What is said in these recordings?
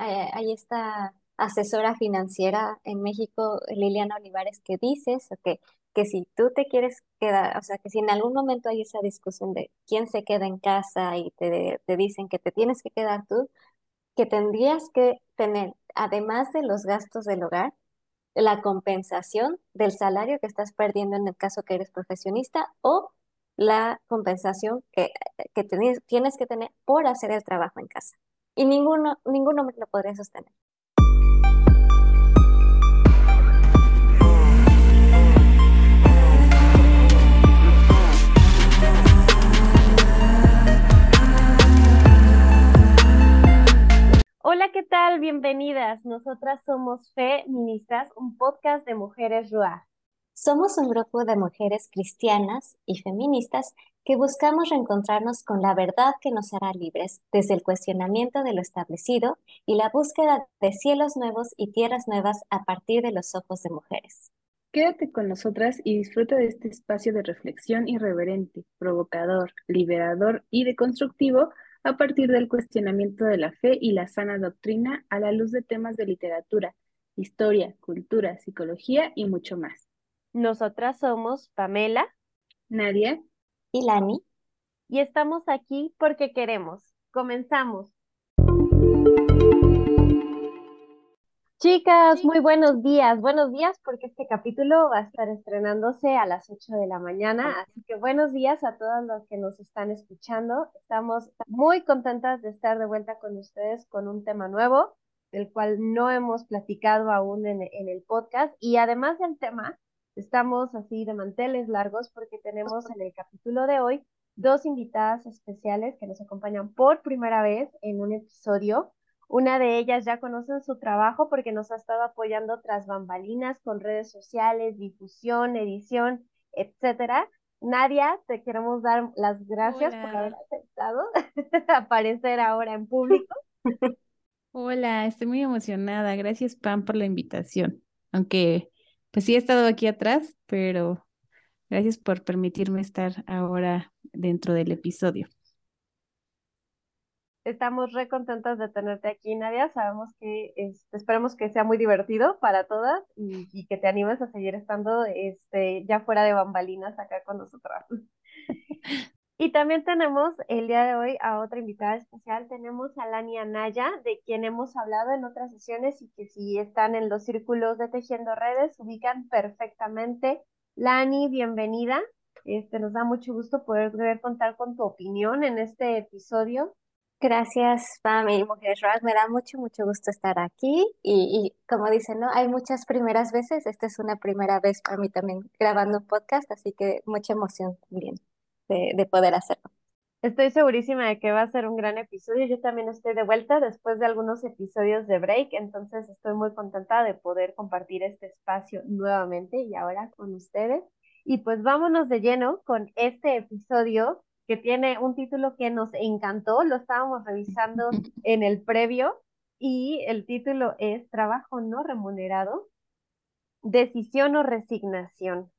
eh, hay esta asesora financiera en México, Liliana Olivares, que dices que, que si tú te quieres quedar, o sea, que si en algún momento hay esa discusión de quién se queda en casa y te, te dicen que te tienes que quedar tú, que tendrías que tener, además de los gastos del hogar, la compensación del salario que estás perdiendo en el caso que eres profesionista o la compensación que, que tienes que tener por hacer el trabajo en casa. Y ninguno, ninguno lo podría sostener. Hola, ¿qué tal? Bienvenidas. Nosotras somos Feministas, un podcast de mujeres RUA. Somos un grupo de mujeres cristianas y feministas que buscamos reencontrarnos con la verdad que nos hará libres desde el cuestionamiento de lo establecido y la búsqueda de cielos nuevos y tierras nuevas a partir de los ojos de mujeres. Quédate con nosotras y disfruta de este espacio de reflexión irreverente, provocador, liberador y deconstructivo a partir del cuestionamiento de la fe y la sana doctrina a la luz de temas de literatura, historia, cultura, psicología y mucho más. Nosotras somos Pamela, Nadia y Lani. Y estamos aquí porque queremos. Comenzamos. Chicas, muy buenos días. Buenos días porque este capítulo va a estar estrenándose a las 8 de la mañana. Así que buenos días a todos los que nos están escuchando. Estamos muy contentas de estar de vuelta con ustedes con un tema nuevo, del cual no hemos platicado aún en, en el podcast. Y además del tema, estamos así de manteles largos porque tenemos en el capítulo de hoy dos invitadas especiales que nos acompañan por primera vez en un episodio. Una de ellas ya conocen su trabajo porque nos ha estado apoyando tras bambalinas con redes sociales, difusión, edición, etcétera. Nadia, te queremos dar las gracias por haber aceptado aparecer ahora en público. Hola, estoy muy emocionada. Gracias, Pam, por la invitación. Aunque, pues sí he estado aquí atrás, pero gracias por permitirme estar ahora dentro del episodio. Estamos re contentas de tenerte aquí, Nadia. Sabemos que este, esperemos que sea muy divertido para todas y, que te animes a seguir estando este, ya fuera de bambalinas acá con nosotras. Y también tenemos el día de hoy a otra invitada especial. Tenemos a Lani Anaya, de quien hemos hablado en otras sesiones y que si están en los círculos de Tejiendo Redes, ubican perfectamente. Lani, bienvenida. Este, nos da mucho gusto poder contar con tu opinión en este episodio. Gracias, Pam y Mujeres Rock. Me da mucho, mucho gusto estar aquí. Y, como dicen, ¿no? Hay muchas primeras veces. Esta es una primera vez para mí también grabando un podcast, así que mucha emoción también de, de poder hacerlo. Estoy segurísima de que va a ser un gran episodio. Yo también estoy de vuelta después de algunos episodios de break, entonces estoy muy contenta de poder compartir este espacio nuevamente y ahora con ustedes. Y pues vámonos de lleno con este episodio que tiene un título que nos encantó, lo estábamos revisando en el previo y el título es Trabajo no remunerado, decisión o resignación.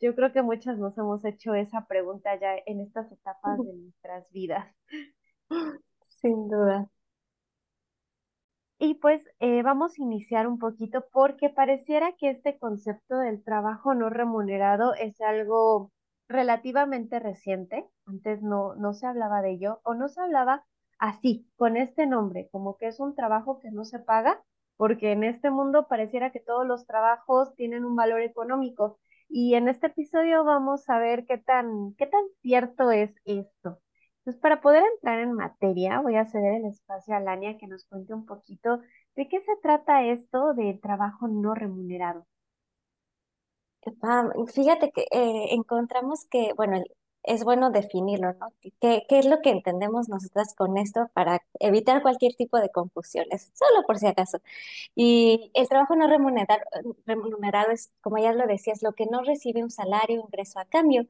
Yo creo que muchas nos hemos hecho esa pregunta ya en estas etapas de nuestras vidas. Sin duda. Y pues eh, vamos a iniciar un poquito porque pareciera que este concepto del trabajo no remunerado es algo relativamente reciente, antes no, no se hablaba de ello, o no se hablaba así, con este nombre, como que es un trabajo que no se paga, porque en este mundo pareciera que todos los trabajos tienen un valor económico. Y en este episodio vamos a ver qué tan, qué tan cierto es esto. Entonces, para poder entrar en materia, voy a ceder el espacio a Lania que nos cuente un poquito de qué se trata esto del trabajo no remunerado. Fíjate que eh, encontramos que, bueno, es bueno definirlo, ¿no? ¿Qué, qué es lo que entendemos nosotras con esto para evitar cualquier tipo de confusiones? Solo por si acaso. Y el trabajo no remunerado, remunerado es, como ya lo decías, lo que no recibe un salario, ingreso a cambio.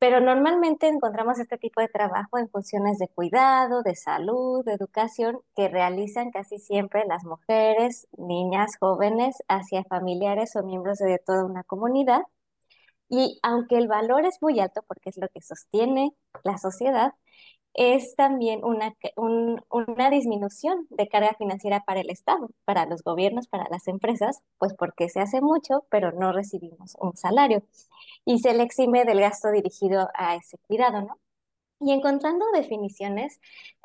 Pero normalmente encontramos este tipo de trabajo en funciones de cuidado, de salud, de educación, que realizan casi siempre las mujeres, niñas, jóvenes, hacia familiares o miembros de toda una comunidad. Y aunque el valor es muy alto, porque es lo que sostiene la sociedad, es también una, una disminución de carga financiera para el Estado, para los gobiernos, para las empresas, pues porque se hace mucho, pero no recibimos un salario. Y se le exime del gasto dirigido a ese cuidado, ¿no? Y encontrando definiciones,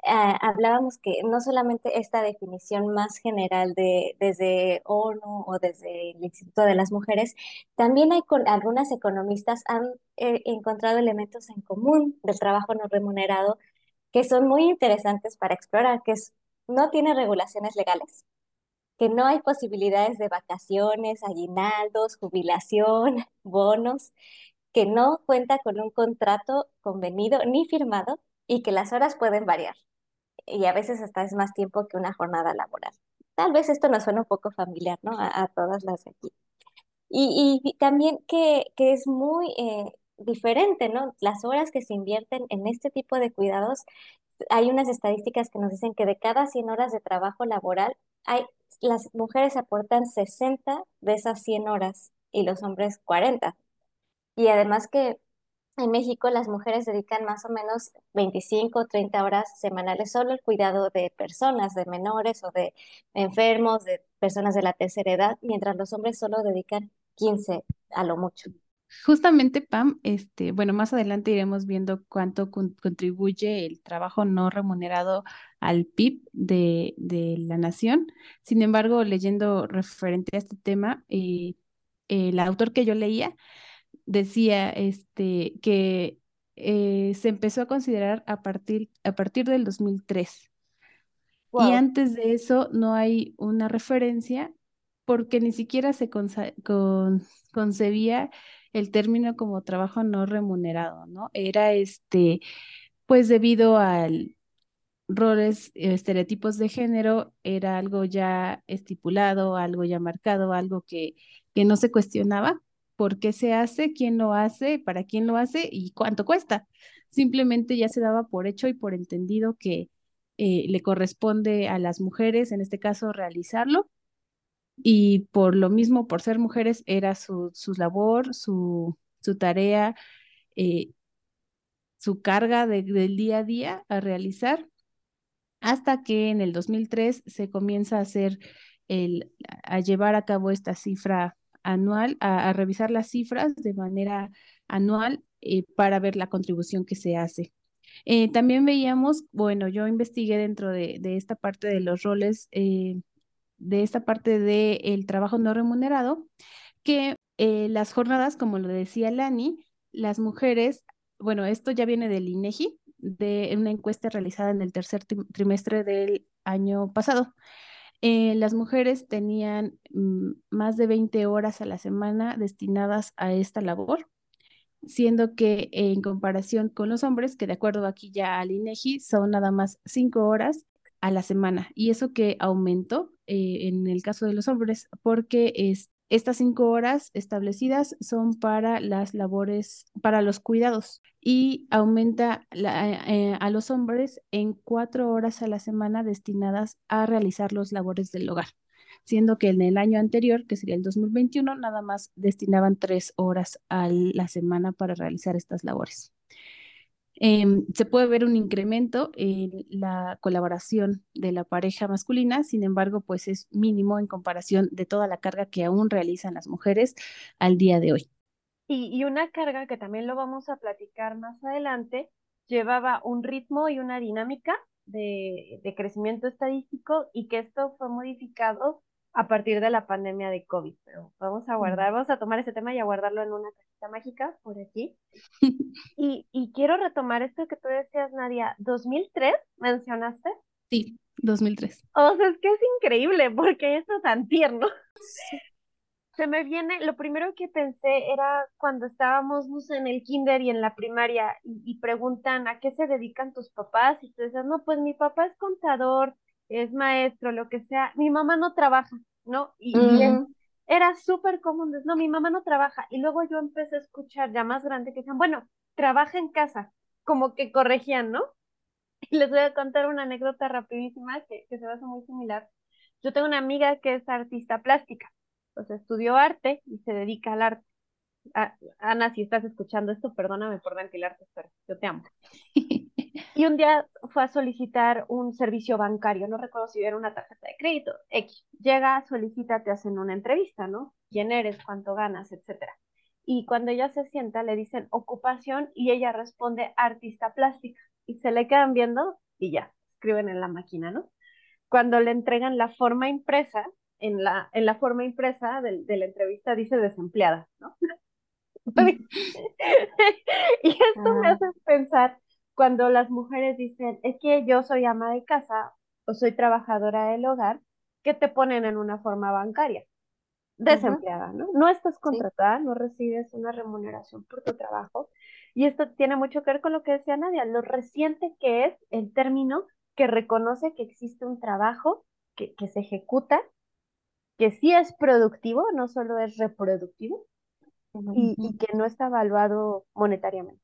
ah, hablábamos que no solamente esta definición más general de, desde ONU o desde el Instituto de las Mujeres, también hay con, algunas economistas han eh, encontrado elementos en común del trabajo no remunerado que son muy interesantes para explorar, que no tiene regulaciones legales, que no hay posibilidades de vacaciones, aguinaldos, jubilación, bonos, que no cuenta con un contrato convenido ni firmado y que las horas pueden variar. Y a veces hasta es más tiempo que una jornada laboral. Tal vez esto nos suena un poco familiar, ¿no? A, todas las de aquí. Y, y también que, que, es muy eh, diferente, ¿no? Las horas que se invierten en este tipo de cuidados, hay unas estadísticas que nos dicen que de cada 100 horas de trabajo laboral, hay, las mujeres aportan 60 de esas 100 horas y los hombres 40. Y además que en México las mujeres dedican más o menos 25 o 30 horas semanales solo al cuidado de personas, de menores o de enfermos, de personas de la tercera edad, mientras los hombres solo dedican 15 a lo mucho. Justamente, Pam, este, bueno, más adelante iremos viendo cuánto contribuye el trabajo no remunerado al PIB de, de, la nación. Sin embargo, leyendo referente a este tema, eh, el autor que yo leía decía este, que eh, se empezó a considerar a partir, a partir del 2003. Y antes de eso no hay una referencia porque ni siquiera se concebía el término como trabajo no remunerado, ¿no? Era este, pues debido al roles, estereotipos de género, era algo ya estipulado, algo ya marcado, algo que, que no se cuestionaba por qué se hace, quién lo hace, para quién lo hace y cuánto cuesta. Simplemente ya se daba por hecho y por entendido que eh, le corresponde a las mujeres, en este caso, realizarlo. Y por lo mismo, por ser mujeres, era su, su labor, su, su tarea, eh, su carga del día a día a realizar, hasta que en el 2003 se comienza a hacer el, a llevar a cabo esta cifra anual, a, revisar las cifras de manera anual eh, para ver la contribución que se hace. Eh, también veíamos, bueno, yo investigué dentro de, esta parte de los roles, eh, de esta parte del trabajo no remunerado, que las jornadas, como lo decía Lani, las mujeres, bueno, esto ya viene del INEGI, de una encuesta realizada en el tercer trimestre del año pasado. Eh, las mujeres tenían mm, más de 20 horas a la semana destinadas a esta labor, siendo que en comparación con los hombres, que de acuerdo aquí ya al INEGI, son nada más 5 horas a la semana. Y eso que aumentó eh, en el caso de los hombres, porque es, estas cinco horas establecidas son para las labores, para los cuidados y aumenta eh, a los hombres en cuatro horas a la semana destinadas a realizar los labores del hogar, siendo que en el año anterior, que sería el 2021, nada más destinaban tres horas a la semana para realizar estas labores. Em, se puede ver un incremento en la colaboración de la pareja masculina, sin embargo, pues es mínimo en comparación de toda la carga que aún realizan las mujeres al día de hoy. Y, una carga que también lo vamos a platicar más adelante, llevaba un ritmo y una dinámica de, de crecimiento estadístico y que esto fue modificado a partir de la pandemia de COVID. Pero vamos a guardar, vamos a tomar ese tema y a guardarlo en una cajita mágica por aquí. y, y quiero retomar esto que tú decías, Nadia. ¿2003 mencionaste? Sí, 2003. O sea, es que es increíble porque eso es tan tierno. Se me viene, lo primero que pensé era cuando estábamos no sé, en el kinder y en la primaria y, y preguntan a qué se dedican tus papás y tú dices, no, pues mi papá es contador, es maestro, lo que sea, mi mamá no trabaja, ¿no? Y, era súper común, no, mi mamá no trabaja. Y luego yo empecé a escuchar ya más grande que decían, bueno, trabaja en casa, como que corregían, ¿no? Y les voy a contar una anécdota rapidísima que, que se hace muy similar. Yo tengo una amiga que es artista plástica, pues estudió arte y se dedica al arte. Ana, si estás escuchando esto, perdóname por ventilarte, pero yo te amo. Y un día fue a solicitar un servicio bancario, no recuerdo si era una tarjeta de crédito, X. Llega, solicita, te hacen una entrevista, ¿no? ¿Quién eres? ¿Cuánto ganas? Etcétera. Y cuando ella se sienta, le dicen ocupación y ella responde artista plástica. Y se le quedan viendo y ya, escriben en la máquina, ¿no? Cuando le entregan la forma impresa, en la, en la forma impresa de, de la entrevista dice desempleada, ¿no? y esto me ah. hace pensar cuando las mujeres dicen, es que yo soy ama de casa o soy trabajadora del hogar, que te ponen en una forma bancaria, desempleada, ¿no? No estás contratada, no recibes una remuneración por tu trabajo. Y esto tiene mucho que ver con lo que decía Nadia, lo reciente que es el término que reconoce que existe un trabajo que, que se ejecuta, que sí es productivo, no solo es reproductivo, y, y que no está evaluado monetariamente.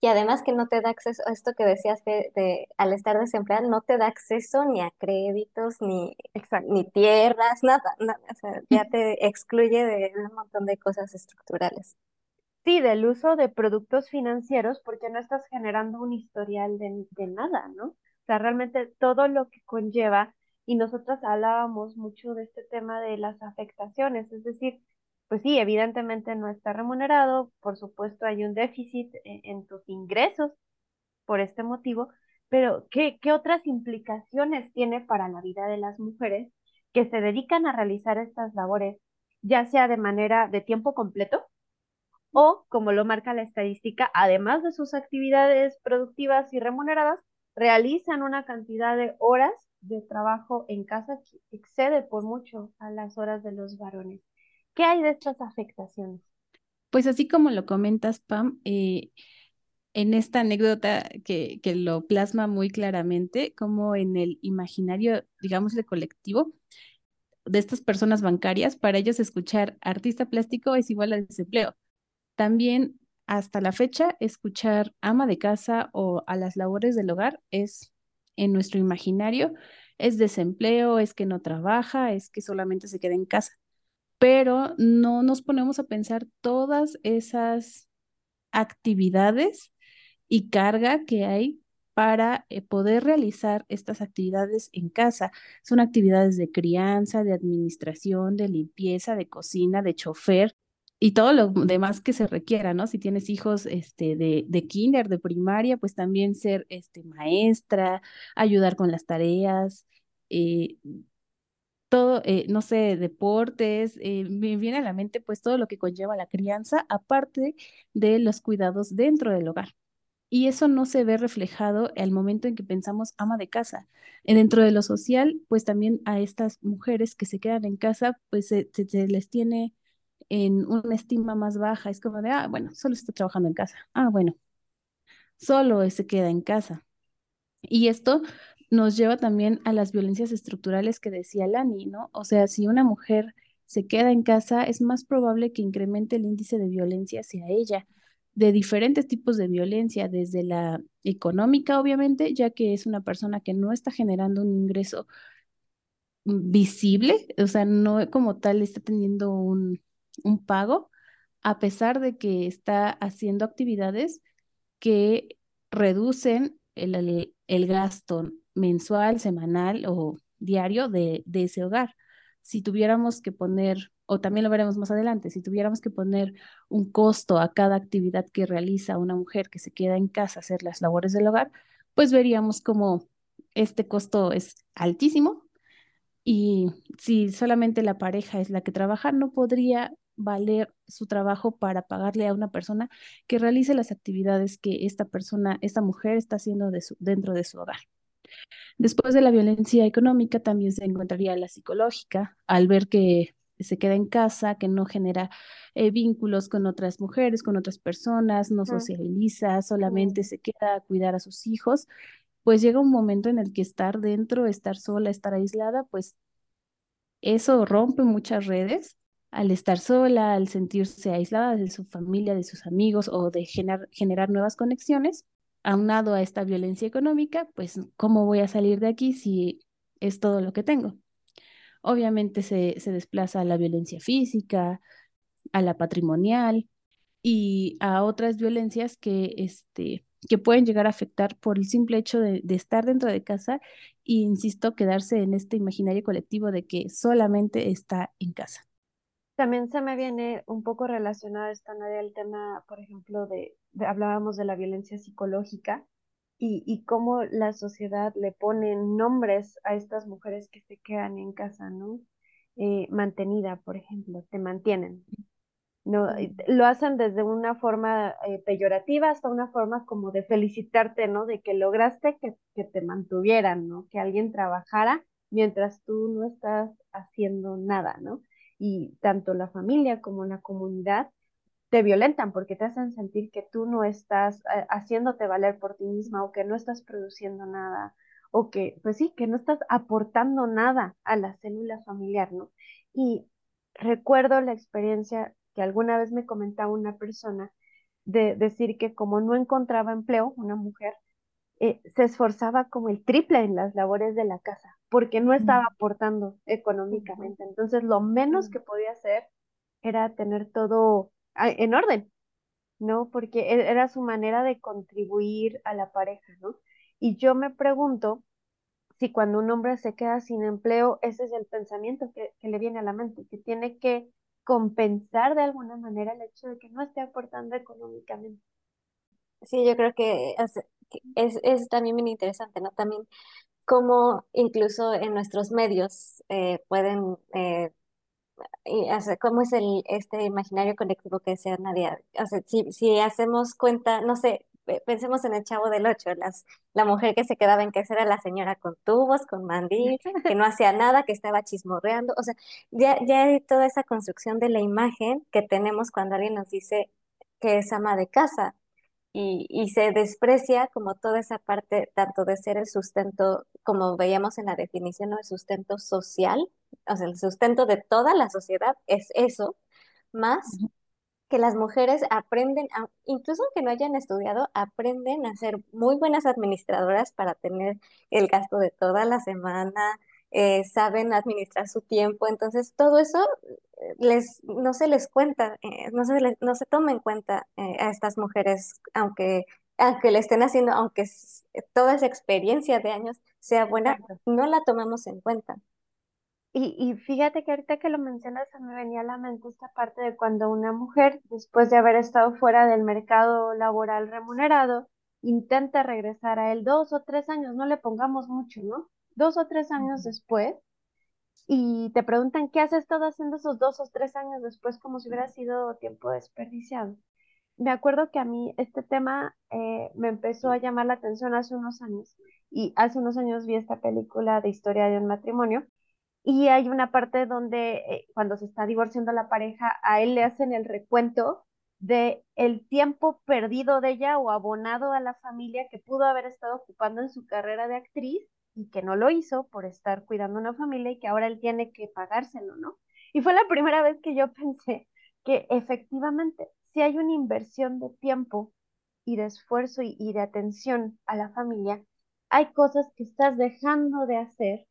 Y además que no te da acceso a esto que decías de, al estar desempleada, no te da acceso ni a créditos, ni, ni tierras, nada, nada, o sea, ya te excluye de un montón de cosas estructurales. Sí, del uso de productos financieros porque no estás generando un historial de, de nada, ¿no? O sea, realmente todo lo que conlleva, y nosotras hablábamos mucho de este tema de las afectaciones, es decir, pues sí, evidentemente no está remunerado, por supuesto hay un déficit e-, en, tus ingresos por este motivo, pero ¿qué, ¿qué otras implicaciones tiene para la vida de las mujeres que se dedican a realizar estas labores, ya sea de manera de tiempo completo o, como lo marca la estadística, además de sus actividades productivas y remuneradas, realizan una cantidad de horas de trabajo en casa que excede por mucho a las horas de los varones. ¿Qué hay de estas afectaciones? Pues así como lo comentas, Pam, eh, en esta anécdota que, que, lo plasma muy claramente, como en el imaginario, digamos, de colectivo de estas personas bancarias, para ellos escuchar artista plástico es igual a desempleo. También hasta la fecha, escuchar ama de casa o a las labores del hogar es en nuestro imaginario, es desempleo, es que no trabaja, es que solamente se queda en casa pero no nos ponemos a pensar todas esas actividades y carga que hay para eh, poder realizar estas actividades en casa. Son actividades de crianza, de administración, de limpieza, de cocina, de chofer y todo lo demás que se requiera, ¿no? Si tienes hijos este, de, de kinder, de primaria, pues también ser este, maestra, ayudar con las tareas, eh, todo, eh, no sé, deportes, eh, me viene a la mente pues todo lo que conlleva la crianza, aparte de los cuidados dentro del hogar. Y eso no se ve reflejado al momento en que pensamos ama de casa. Dentro de lo social, pues también a estas mujeres que se quedan en casa, pues se, les tiene en una estima más baja. Es como de, ah, bueno, solo está trabajando en casa. Ah, bueno, solo se queda en casa. Y esto nos lleva también a las violencias estructurales que decía Lani, ¿no? O sea, si una mujer se queda en casa, es más probable que incremente el índice de violencia hacia ella, de diferentes tipos de violencia, desde la económica, obviamente, ya que es una persona que no está generando un ingreso visible, o sea, no como tal está teniendo un, un pago, a pesar de que está haciendo actividades que reducen el, el gasto mensual, semanal o diario de, ese hogar. Si tuviéramos que poner, o también lo veremos más adelante, si tuviéramos que poner un costo a cada actividad que realiza una mujer que se queda en casa a hacer las labores del hogar, pues veríamos como este costo es altísimo y si solamente la pareja es la que trabaja, no podría valer su trabajo para pagarle a una persona que realice las actividades que esta persona, esta mujer está haciendo dentro de su hogar. Después de la violencia económica también se encontraría la psicológica, al ver que se queda en casa, que no genera eh, vínculos con otras mujeres, con otras personas, no socializa, solamente se queda a cuidar a sus hijos, pues llega un momento en el que estar dentro, estar sola, estar aislada, pues eso rompe muchas redes. Al estar sola, al sentirse aislada de su familia, de sus amigos o de generar nuevas conexiones, aunado a esta violencia económica, pues ¿cómo voy a salir de aquí si es todo lo que tengo? Obviamente se, desplaza a la violencia física, a la patrimonial y a otras violencias que este, que pueden llegar a afectar por el simple hecho de, estar dentro de casa e, insisto, quedarse en este imaginario colectivo de que solamente está en casa. También se me viene un poco relacionado esta Nadia el tema, por ejemplo, de, hablábamos de la violencia psicológica y, y cómo la sociedad le pone nombres a estas mujeres que se quedan en casa, ¿no? Eh, mantenida, por ejemplo, te mantienen. No, lo hacen desde una forma eh, peyorativa hasta una forma como de felicitarte, ¿no? De que lograste que, que te mantuvieran, ¿no? Que alguien trabajara mientras tú no estás haciendo nada, ¿no? Y tanto la familia como la comunidad te violentan porque te hacen sentir que tú no estás eh, haciéndote valer por ti misma o que no estás produciendo nada o que, pues sí, que no estás aportando nada a la célula familiar, ¿no? Y recuerdo la experiencia que alguna vez me comentaba una persona de decir que como no encontraba empleo, una mujer, eh, se esforzaba como el triple en las labores de la casa porque no estaba aportando económicamente. Entonces, lo menos que podía hacer era tener todo ah, en orden, ¿no? Porque e, era su manera de contribuir a la pareja, ¿no? Y yo me pregunto si cuando un hombre se queda sin empleo, ese es el pensamiento que, que le viene a la mente, que tiene que compensar de alguna manera el hecho de que no esté aportando económicamente. Sí, yo creo que es, es también bien interesante, ¿no? También cómo incluso en nuestros medios eh, pueden, eh, cómo es el, este imaginario colectivo que decía Nadia. O sea, si, si hacemos cuenta, no sé, pensemos en el Chavo del Ocho, las, la mujer que se quedaba en casa era la señora con tubos, con mandil, que no hacía nada, que estaba chismorreando. O sea, ya, ya hay toda esa construcción de la imagen que tenemos cuando alguien nos dice que es ama de casa y, se desprecia como toda esa parte tanto de ser el sustento, como veíamos en la definición, ¿no? el sustento social, o sea, el sustento de toda la sociedad es eso, más que las mujeres aprenden, incluso aunque no hayan estudiado, aprenden a ser muy buenas administradoras para tener el gasto de toda la semana, eh, saben administrar su tiempo, entonces todo eso les, no se les cuenta, eh, no, se no se toma en cuenta a estas mujeres, aunque, aunque le estén haciendo, aunque toda esa experiencia de años sea buena, no la tomamos en cuenta. Y, y, fíjate que ahorita que lo mencionas, me venía a la mente esta parte de cuando una mujer, después de haber estado fuera del mercado laboral remunerado, intenta regresar a él dos o tres años, no le pongamos mucho, ¿no? dos o tres años después y te preguntan qué has estado haciendo esos dos o tres años después como si hubiera sido tiempo desperdiciado. Me acuerdo que a mí este tema eh, me empezó a llamar la atención hace unos años y hace unos años vi esta película de historia de un matrimonio y hay una parte donde eh, cuando se está divorciando la pareja a él le hacen el recuento de el tiempo perdido de ella o abonado a la familia que pudo haber estado ocupando en su carrera de actriz y que no lo hizo por estar cuidando una familia y que ahora él tiene que pagárselo, ¿no? Y fue la primera vez que yo pensé que efectivamente, si hay una inversión de tiempo y de esfuerzo y, de atención a la familia, hay cosas que estás dejando de hacer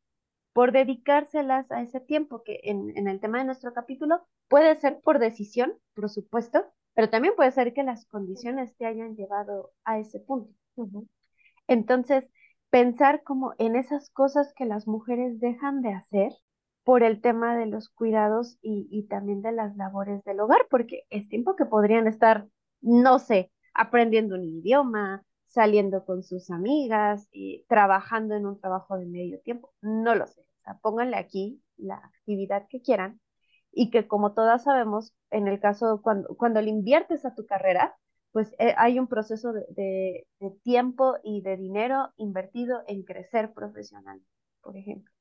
por dedicárselas a ese tiempo, que en, el tema de nuestro capítulo puede ser por decisión, por supuesto, pero también puede ser que las condiciones te hayan llevado a ese punto. Entonces, pensar como en esas cosas que las mujeres dejan de hacer por el tema de los cuidados y, también de las labores del hogar, porque es tiempo que podrían estar, no sé, aprendiendo un idioma, saliendo con sus amigas, y trabajando en un trabajo de medio tiempo, no lo sé. O pónganle aquí la actividad que quieran y que como todas sabemos, en el caso cuando, cuando le inviertes a tu carrera, pues eh, hay un proceso de, tiempo y de dinero invertido en crecer profesional, por ejemplo.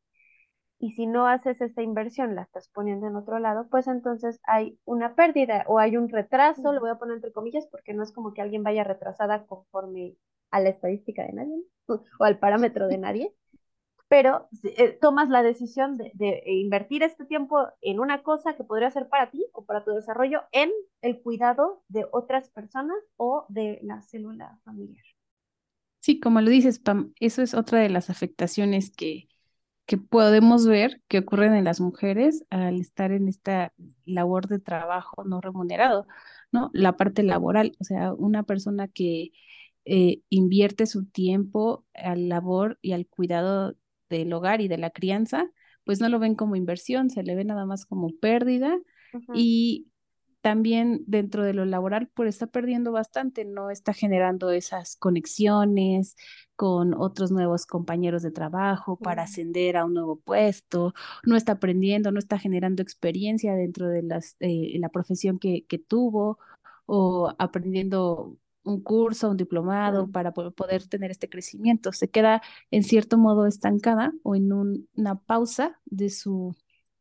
Y si no haces esta inversión, la estás poniendo en otro lado, pues entonces hay una pérdida o hay un retraso, lo voy a poner entre comillas, porque no es como que alguien vaya retrasada conforme a la estadística de nadie o al parámetro de nadie, pero eh, tomas la decisión de, invertir este tiempo en una cosa que podría ser para ti o para tu desarrollo en el cuidado de otras personas o de la célula familiar. Sí, como lo dices, Pam, eso es otra de las afectaciones que, que podemos ver que ocurren en las mujeres al estar en esta labor de trabajo no remunerado, ¿no? La parte laboral, o sea, una persona que eh, invierte su tiempo al labor y al cuidado del hogar y de la crianza, pues no lo ven como inversión, se le ve nada más como pérdida y también dentro de lo laboral, pues está perdiendo bastante, no está generando esas conexiones con otros nuevos compañeros de trabajo para ascender a un nuevo puesto, no está aprendiendo, no está generando experiencia dentro de las, eh, la profesión que, que tuvo o aprendiendo un curso, un diplomado para poder tener este crecimiento. Se queda en cierto modo estancada o en una pausa de su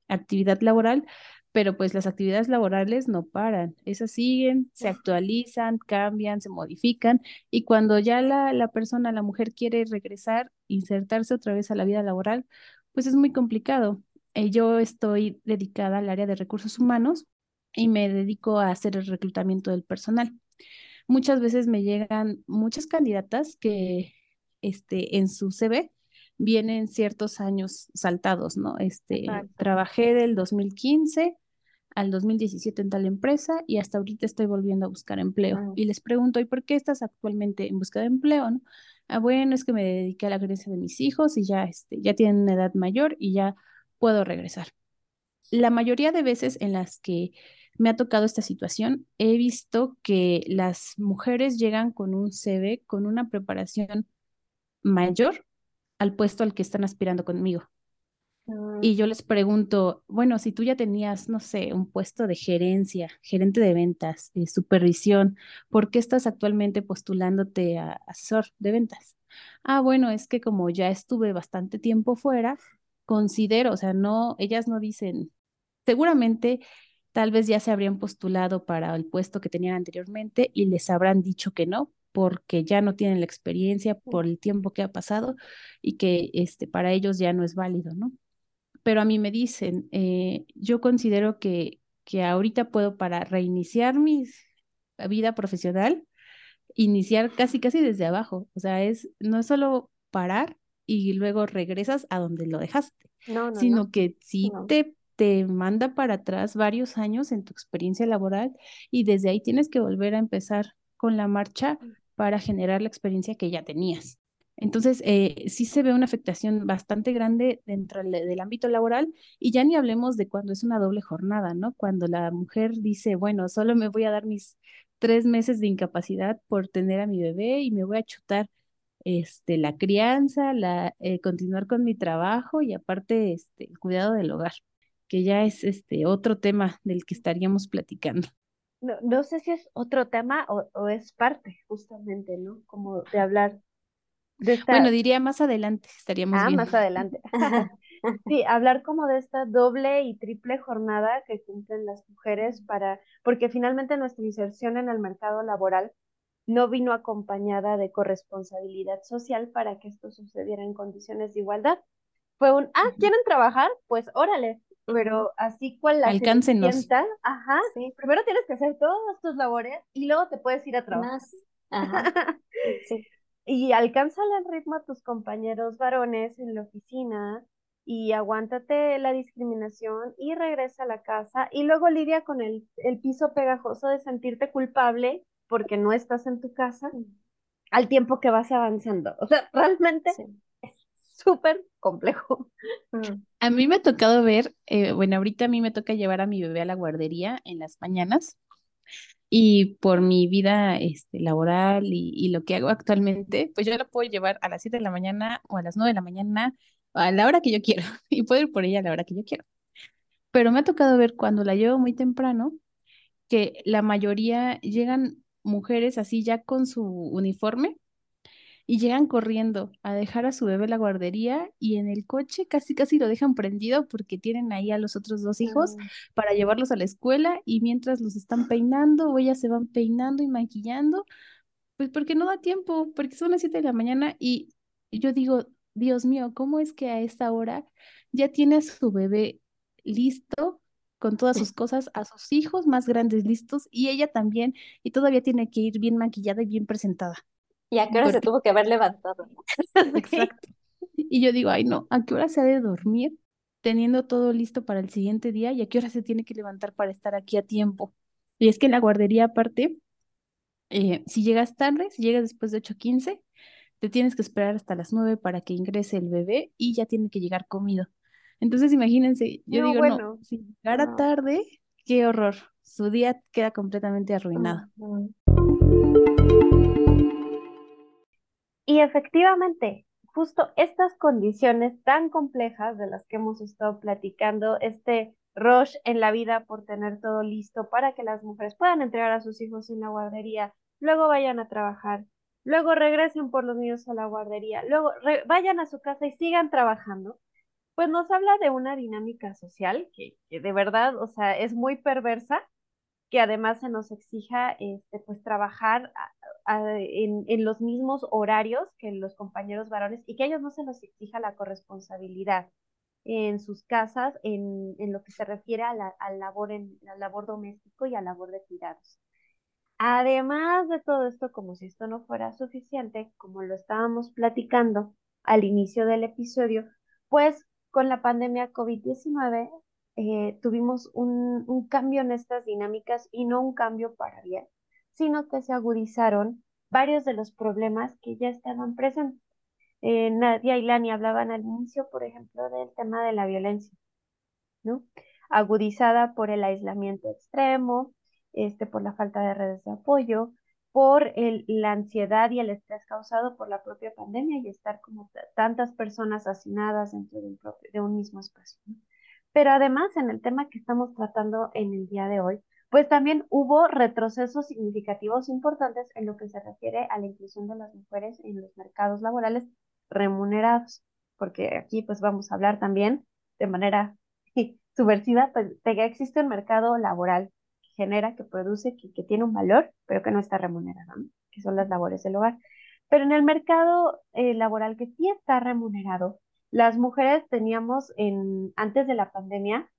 actividad laboral, pero pues las actividades laborales no paran, esas siguen, se actualizan, cambian, se modifican y cuando ya la, la persona, la mujer quiere regresar, insertarse otra vez a la vida laboral, pues es muy complicado. Eh, yo estoy dedicada al área de recursos humanos y me dedico a hacer el reclutamiento del personal. Muchas veces me llegan muchas candidatas que este, en su CV vienen ciertos años saltados, ¿no? Este, trabajé del 2015 al 2017 en tal empresa y hasta ahorita estoy volviendo a buscar empleo. Ah. Y les pregunto, ¿y por qué estás actualmente en busca de empleo? ¿no? Ah, bueno, es que me dediqué a la crianza de mis hijos y ya, este, ya tienen una edad mayor y ya puedo regresar. La mayoría de veces en las que me ha tocado esta situación, he visto que las mujeres llegan con un CV, con una preparación mayor al puesto al que están aspirando conmigo. Ah. Y yo les pregunto, bueno, si tú ya tenías, no sé, un puesto de gerencia, gerente de ventas, de supervisión, ¿por qué estás actualmente postulándote a asesor de ventas? Ah, bueno, es que como ya estuve bastante tiempo fuera, considero, o sea, no, ellas no dicen, seguramente tal vez ya se habrían postulado para el puesto que tenían anteriormente y les habrán dicho que no, porque ya no tienen la experiencia por el tiempo que ha pasado y que este, para ellos ya no es válido, ¿no? pero a mí me dicen, eh, yo considero que, que ahorita puedo para reiniciar mi vida profesional, iniciar casi, casi desde abajo. O sea, es, no es solo parar y luego regresas a donde lo dejaste, sino que sí te, te manda para atrás varios años en tu experiencia laboral y desde ahí tienes que volver a empezar con la marcha mm. para generar la experiencia que ya tenías. Entonces, eh, sí se ve una afectación bastante grande dentro del, ámbito laboral y ya ni hablemos de cuando es una doble jornada, ¿no? Cuando la mujer dice, bueno, solo me voy a dar mis tres meses de incapacidad por tener a mi bebé y me voy a chutar este, la crianza, la, eh, continuar con mi trabajo y aparte este, el cuidado del hogar, que ya es este, otro tema del que estaríamos platicando. No, no sé si es otro tema o, o es parte justamente, ¿no? Como de hablar bueno, diría más adelante, estaríamos ah, más adelante. sí, hablar como de esta doble y triple jornada que cumplen las mujeres para, porque finalmente nuestra inserción en el mercado laboral no vino acompañada de corresponsabilidad social para que esto sucediera en condiciones de igualdad. Fue un, ah, ¿quieren trabajar? Pues órale, pero así cual la Alcáncenos. ajá, sí. primero tienes que hacer todas tus labores y luego te puedes ir a trabajar. Ajá. sí y alcánzale el ritmo a tus compañeros varones en la oficina y aguántate la discriminación y regresa a la casa y luego lidia con el, el piso pegajoso de sentirte culpable porque no estás en tu casa al tiempo que vas avanzando. O sea, realmente súper complejo. A mí me ha tocado ver, eh, bueno, ahorita a mí me toca llevar a mi bebé a la guardería en las mañanas y por mi vida este, laboral y, lo que hago actualmente, pues yo la puedo llevar a las 7 de la mañana o a las 9 de la mañana, a la hora que yo quiero, y puedo ir por ella a la hora que yo quiero. Pero me ha tocado ver cuando la llevo muy temprano, que la mayoría llegan mujeres así ya con su uniforme y llegan corriendo a dejar a su bebé en la guardería y en el coche casi casi lo dejan prendido porque tienen ahí a los otros dos hijos mm. para llevarlos a la escuela y mientras los están peinando o ellas se van peinando y maquillando, pues porque no da tiempo, porque son las 7 de la mañana y yo digo, Dios mío, ¿cómo es que a esta hora ya tiene a su bebé listo con todas sus cosas, a sus hijos más grandes listos y ella también y todavía tiene que ir bien maquillada y bien presentada? ¿Y a qué hora se tuvo que haber levantado? Exacto. Y yo digo, ay no, ¿a qué hora se ha de dormir teniendo todo listo para el siguiente día y a qué hora se tiene que levantar para estar aquí a tiempo? Y es que en la guardería aparte, eh, si llegas tarde, si llegas después de 8.15, te tienes que esperar hasta las 9 para que ingrese el bebé y ya tiene que llegar comido. Entonces, imagínense, yo No, digo, bueno, no, si llegara no. tarde, qué horror. Su día queda completamente arruinado. Ujú. Y efectivamente, justo estas condiciones tan complejas de las que hemos estado platicando, este rush en la vida por tener todo listo para que las mujeres puedan entregar a sus hijos en la guardería, luego vayan a trabajar, luego regresen por los niños a la guardería, luego vayan a su casa y sigan trabajando, pues nos habla de una dinámica social que, que de verdad, o sea, es muy perversa que además se nos exija este, pues trabajar en, en los mismos horarios que los compañeros varones y que a ellos no se nos exija la corresponsabilidad en sus casas en, en lo que se refiere a la, labor en, labor doméstico y a labor de cuidados. Además de todo esto, como si esto no fuera suficiente, como lo estábamos platicando al inicio del episodio, pues con la pandemia COVID-19 eh, tuvimos un, un cambio en estas dinámicas y no un cambio para bien, sino que se agudizaron varios de los problemas que ya estaban presentes. Eh, Nadia y Lani hablaban al inicio, por ejemplo, del tema de la violencia, ¿no? Agudizada por el aislamiento extremo, este, por la falta de redes de apoyo, por el, la ansiedad y el estrés causado por la propia pandemia y estar como tantas personas hacinadas dentro de un, propio- de un mismo espacio. Pero además, en el tema que estamos tratando en el día de hoy, pues también hubo retrocesos significativos importantes en lo que se refiere a la inclusión de las mujeres en los mercados laborales remunerados, porque aquí pues vamos a hablar también de manera subversiva, pues de que existe un mercado laboral que genera, que produce, que, tiene un valor, pero que no está remunerado, que son las labores del hogar. Pero en el mercado eh, laboral que sí está remunerado, las mujeres teníamos en, antes de la pandemia,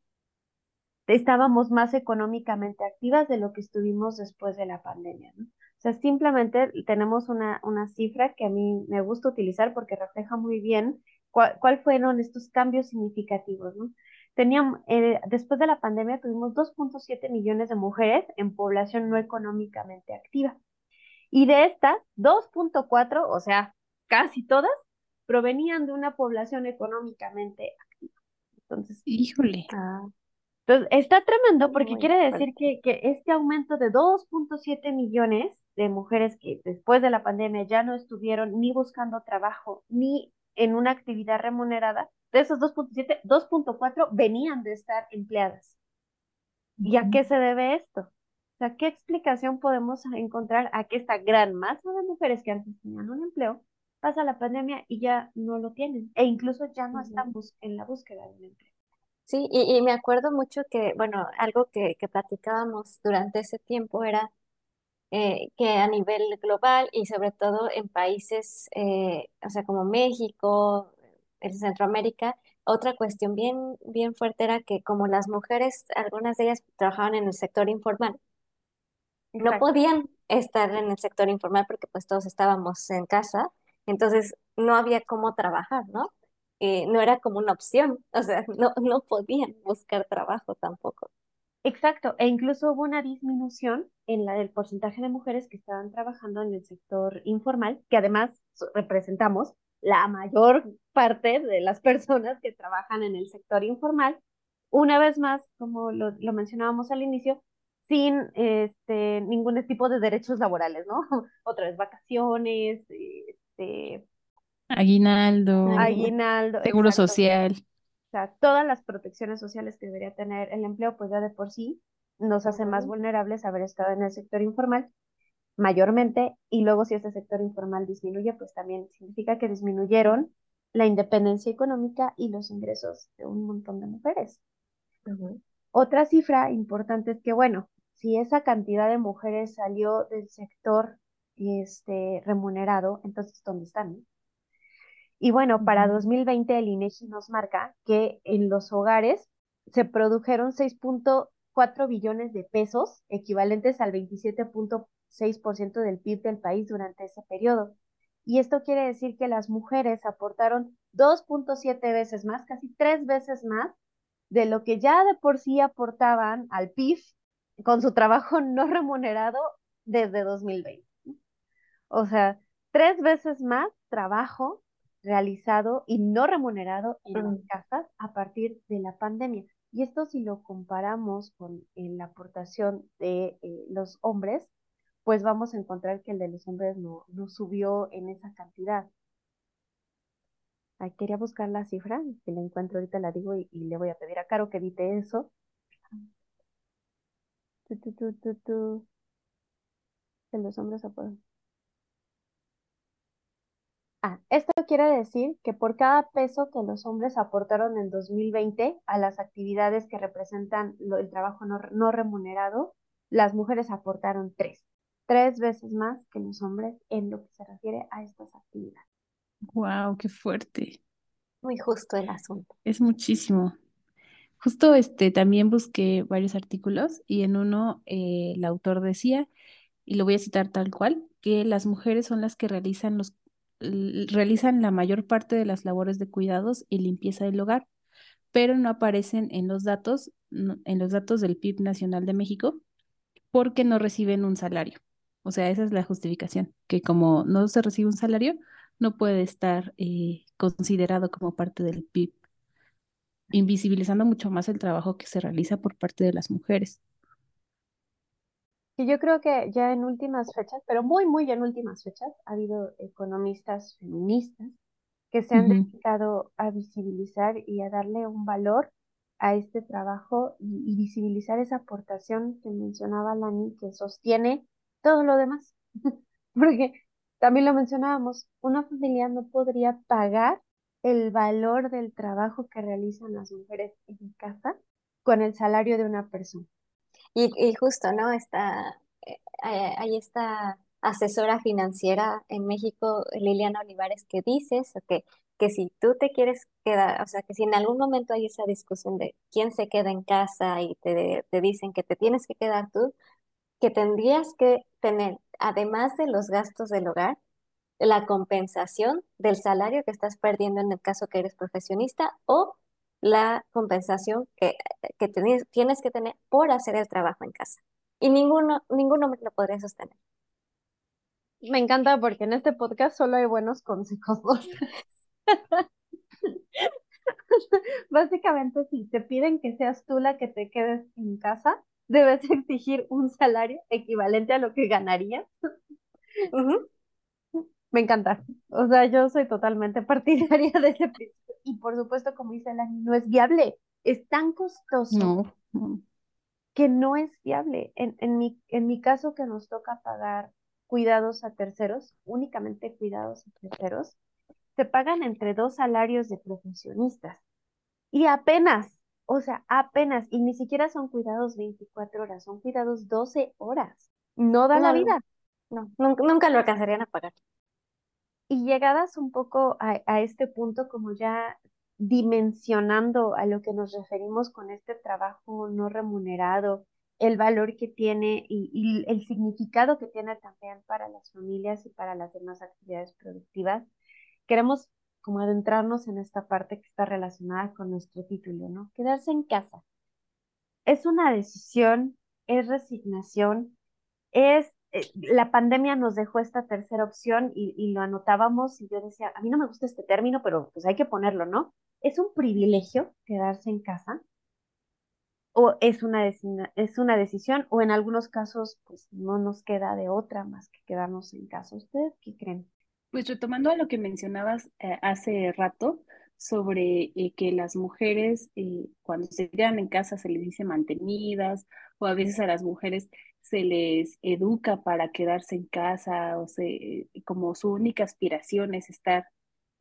estábamos más económicamente activas de lo que estuvimos después de la pandemia, ¿no? O sea, simplemente tenemos una, una cifra que a mí me gusta utilizar porque refleja muy bien cuál, cuál fueron estos cambios significativos, ¿no? Teníamos, eh, después de la pandemia tuvimos 2.7 millones de mujeres en población no económicamente activa. Y de estas, 2.4, o sea, casi todas, provenían de una población económicamente activa. Entonces, Híjole. Ah, entonces, está tremendo porque Muy quiere decir que, que este aumento de 2.7 millones de mujeres que después de la pandemia ya no estuvieron ni buscando trabajo ni en una actividad remunerada, de esos 2.7, 2.4 venían de estar empleadas. ¿Y a qué se debe esto? O sea, ¿qué explicación podemos encontrar a que esta gran masa de mujeres que antes tenían un empleo pasa la pandemia y ya no lo tienen? E incluso ya no están en la búsqueda de un empleo. Sí, y, y me acuerdo mucho que, bueno, algo que, que platicábamos durante ese tiempo era eh, que a nivel global y sobre todo en países, eh, o sea, como México, en Centroamérica, otra cuestión bien, bien fuerte era que como las mujeres, algunas de ellas trabajaban en el sector informal, no Exacto. podían estar en el sector informal porque pues todos estábamos en casa, entonces no había cómo trabajar, ¿no? Eh, no era como una opción, o sea, no, no podían buscar trabajo tampoco. Exacto, e incluso hubo una disminución en la del porcentaje de mujeres que estaban trabajando en el sector informal, que además representamos la mayor parte de las personas que trabajan en el sector informal. Una vez más, como lo, lo mencionábamos al inicio, sin este, ningún tipo de derechos laborales, ¿no? Otra vez vacaciones, este, Aguinaldo, seguro exacto. social. O sea, todas las protecciones sociales que debería tener el empleo, pues ya de por sí nos hace más vulnerables haber estado en el sector informal mayormente, y luego si ese sector informal disminuye, pues también significa que disminuyeron la independencia económica y los ingresos de un montón de mujeres. Otra cifra importante es que, bueno, si esa cantidad de mujeres salió del sector este, remunerado, entonces, ¿dónde están? Y bueno, para Ujú. 2020 el INEGI nos marca que en los hogares se produjeron 6.4 billones de pesos, equivalentes al 27.6% del PIB del país durante ese periodo. Y esto quiere decir que las mujeres aportaron 2.7 veces más, casi tres veces más de lo que ya de por sí aportaban al PIB con su trabajo no remunerado desde 2020. O sea, tres veces más trabajo realizado y no remunerado en las casas a partir de la pandemia. Y esto si lo comparamos con eh, la aportación de eh, los hombres, pues vamos a encontrar que el de los hombres no, no subió en esa cantidad. Ay, quería buscar la cifra, si la encuentro ahorita la digo y, le voy a pedir a Caro que edite eso. Tu, tu, tu, de los hombres aportan. Ah, esto quiere decir que por cada peso que los hombres aportaron en 2020 a las actividades que representan el trabajo no, remunerado, las mujeres aportaron tres, tres veces más que los hombres en lo que se refiere a estas actividades. Wow, qué fuerte. Muy justo el asunto. Es muchísimo. Justo este también busqué varios artículos y en uno eh, el autor decía, y lo voy a citar tal cual, que las mujeres son las que realizan los realizan la mayor parte de las labores de cuidados y limpieza del hogar, pero no aparecen en los datos, en los datos del PIB nacional de México porque no reciben un salario. O sea, esa es la justificación, que como no se recibe un salario, no puede estar eh, considerado como parte del PIB, invisibilizando mucho más el trabajo que se realiza por parte de las mujeres. Y yo creo que ya en últimas fechas, pero muy, muy en últimas fechas, ha habido economistas feministas que se han dedicado a visibilizar y a darle un valor a este trabajo y, visibilizar esa aportación que mencionaba Lani, que sostiene todo lo demás. Porque también lo mencionábamos, una familia no podría pagar el valor del trabajo que realizan las mujeres en casa con el salario de una persona. Y, justo, ¿no? Está, eh, hay esta asesora financiera en México, Liliana Olivares, que dices que, que si tú te quieres quedar, o sea, que si en algún momento hay esa discusión de quién se queda en casa y te, te dicen que te tienes que quedar tú, que tendrías que tener, además de los gastos del hogar, la compensación del salario que estás perdiendo en el caso que eres profesionista o la compensación que, que tienes que tener por hacer el trabajo en casa. Y ninguno, ninguno me lo podría sostener. Me encanta porque en este podcast solo hay buenos consejos. Básicamente, si te piden que seas tú la que te quedes en casa, debes exigir un salario equivalente a lo que ganarías. Me encanta. O sea, yo soy totalmente partidaria de ese principio. Y por supuesto, como dice Lani, no es viable. Es tan costoso que no es viable. En, en, mi, en mi caso, que nos toca pagar cuidados a terceros, únicamente cuidados a terceros, se pagan entre dos salarios de profesionistas. Y apenas, o sea, apenas, y ni siquiera son cuidados 24 horas, son cuidados 12 horas. No da la vida. No, nunca, nunca lo alcanzarían a pagar. Y llegadas un poco a, este punto, como ya dimensionando a lo que nos referimos con este trabajo no remunerado, el valor que tiene y, el significado que tiene también para las familias y para las demás actividades productivas, queremos como adentrarnos en esta parte que está relacionada con nuestro título, ¿no? Quedarse en casa. Es una decisión, es resignación, es la pandemia nos dejó esta tercera opción y, lo anotábamos y yo decía, a mí no me gusta este término, pero pues hay que ponerlo, ¿no? ¿Es un privilegio quedarse en casa? ¿O es una, es una decisión? ¿O en algunos casos pues no nos queda de otra más que quedarnos en casa? ¿Ustedes qué creen? Pues retomando a lo que mencionabas eh, hace rato sobre eh, que las mujeres cuando se quedan en casa se les dice mantenidas o a veces a las mujeres se les educa para quedarse en casa o se, como su única aspiración es estar,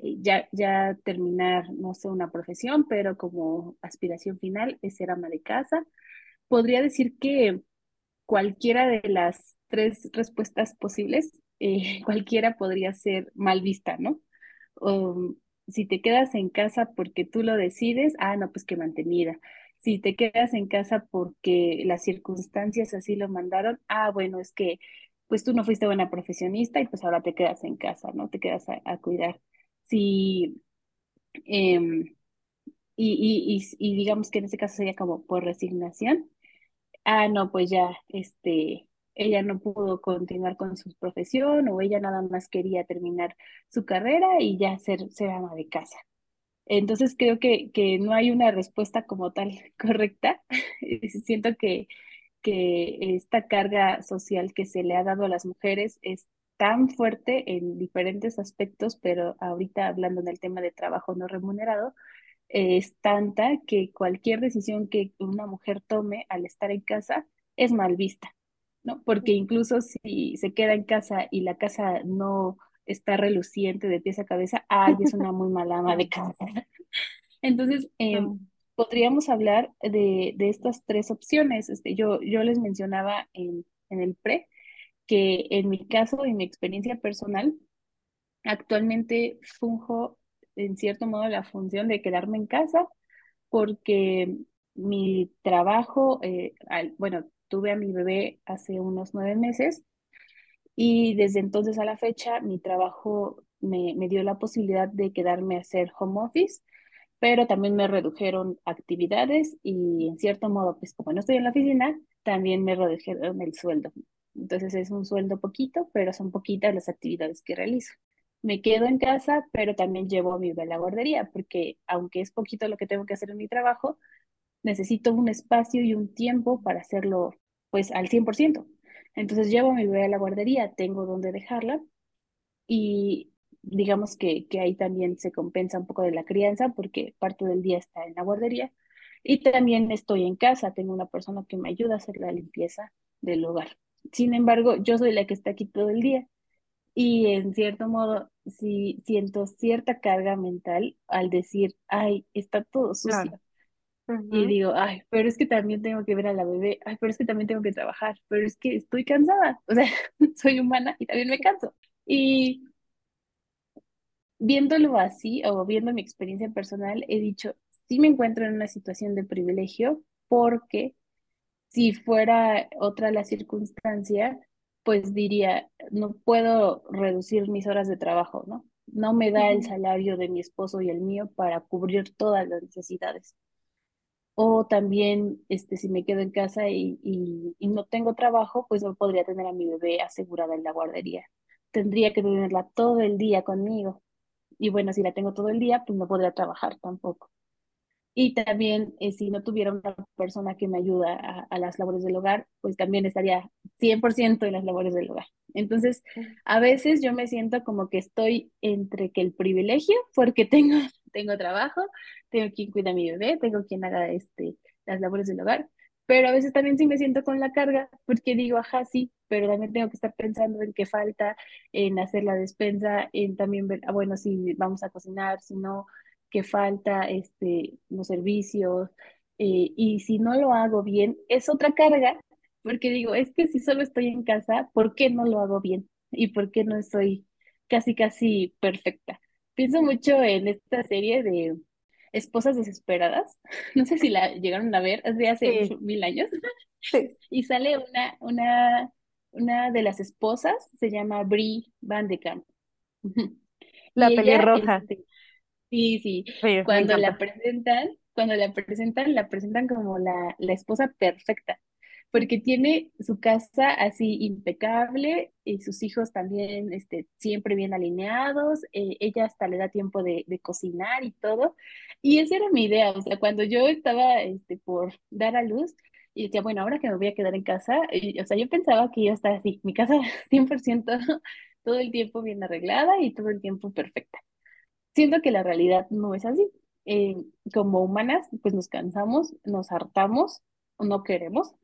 eh, ya, ya terminar, no sé, una profesión, pero como aspiración final es ser ama de casa. Podría decir que cualquiera de las tres respuestas posibles, eh, cualquiera podría ser mal vista, ¿no? O, si te quedas en casa porque tú lo decides, ah, no, pues que mantenida si te quedas en casa porque las circunstancias así lo mandaron, ah, bueno, es que pues tú no fuiste buena profesionista y pues ahora te quedas en casa, ¿no? Te quedas a, cuidar. Si, em, y, y, y, digamos que en ese caso sería como por resignación, ah, no, pues ya, este, ella no pudo continuar con su profesión o ella nada más quería terminar su carrera y ya ser, ser ama de casa. Entonces creo que, que no hay una respuesta como tal correcta. Siento que, que esta carga social que se le ha dado a las mujeres es tan fuerte en diferentes aspectos, pero ahorita hablando del tema de trabajo no remunerado, es tanta que cualquier decisión que una mujer tome al estar en casa es mal vista, ¿no? Porque incluso si se queda en casa y la casa no está reluciente de pies a cabeza, ay, es una muy mala ama de casa. Entonces, em, podríamos hablar de, de, estas tres opciones. Este, yo, yo les mencionaba en, en el pre que en mi caso, en mi experiencia personal, actualmente funjo en cierto modo la función de quedarme en casa porque mi trabajo, eh, bueno, tuve a mi bebé hace unos nueve meses y desde entonces a la fecha mi trabajo me, me dio la posibilidad de quedarme a hacer home office, pero también me redujeron actividades y en cierto modo, pues como no estoy en la oficina, también me redujeron el sueldo. Entonces es un sueldo poquito, pero son poquitas las actividades que realizo. Me quedo en casa, pero también llevo a mi bebé a la guardería, porque aunque es poquito lo que tengo que hacer en mi trabajo, necesito un espacio y un tiempo para hacerlo pues al 100%. Entonces llevo a mi bebé a la guardería, tengo donde dejarla y digamos que, que ahí también se compensa un poco de la crianza porque parte del día está en la guardería y también estoy en casa, tengo una persona que me ayuda a hacer la limpieza del hogar. Sin embargo, yo soy la que está aquí todo el día y en cierto modo sí siento cierta carga mental al decir, ay, está todo sucio. Y digo, ay, pero es que también tengo que ver a la bebé, ay, pero es que también tengo que trabajar, pero es que estoy cansada, o sea, soy humana y también me canso. Y viéndolo así o viendo mi experiencia personal, he dicho, sí me encuentro en una situación de privilegio porque si fuera otra la circunstancia, pues diría, no puedo reducir mis horas de trabajo, ¿no? No me da el salario de mi esposo y el mío para cubrir todas las necesidades. O también, este, si me quedo en casa y, y, no tengo trabajo, pues no podría tener a mi bebé asegurada en la guardería. Tendría que tenerla todo el día conmigo. Y bueno, si la tengo todo el día, pues no podría trabajar tampoco. Y también, eh, si no tuviera una persona que me ayuda a, las labores del hogar, pues también estaría 100% en las labores del hogar. Entonces, a veces yo me siento como que estoy entre que el privilegio, porque tengo, tengo trabajo, tengo quien cuida a mi bebé, tengo quien haga este, las labores del hogar, pero a veces también sí me siento con la carga, porque digo, ajá, sí, pero también tengo que estar pensando en qué falta, en hacer la despensa, en también ver, ah, bueno, si vamos a cocinar, si no, que falta este, los servicios, eh, y si no lo hago bien, es otra carga, porque digo, es que si solo estoy en casa, ¿por qué no lo hago bien? ¿Y por qué no estoy casi, casi perfecta? Pienso mucho en esta serie de Esposas Desesperadas, no sé si la llegaron a ver, es de hace mil años, sí. y sale una, una, una de las esposas, se llama Brie Van de Kamp. La pelirroja. Este, Sí, sí. cuando la presentan, cuando la presentan, la presentan como la, la esposa perfecta, porque tiene su casa así impecable y sus hijos también este, siempre bien alineados, eh, ella hasta le da tiempo de, de, cocinar y todo. Y esa era mi idea, o sea, cuando yo estaba este, por dar a luz, y decía, bueno, ahora que me voy a quedar en casa, o sea, yo pensaba que iba a estar así, mi casa 100% todo el tiempo bien arreglada y todo el tiempo perfecta. Siento que la realidad no es así. Eh, como humanas, pues nos cansamos, nos hartamos, no queremos,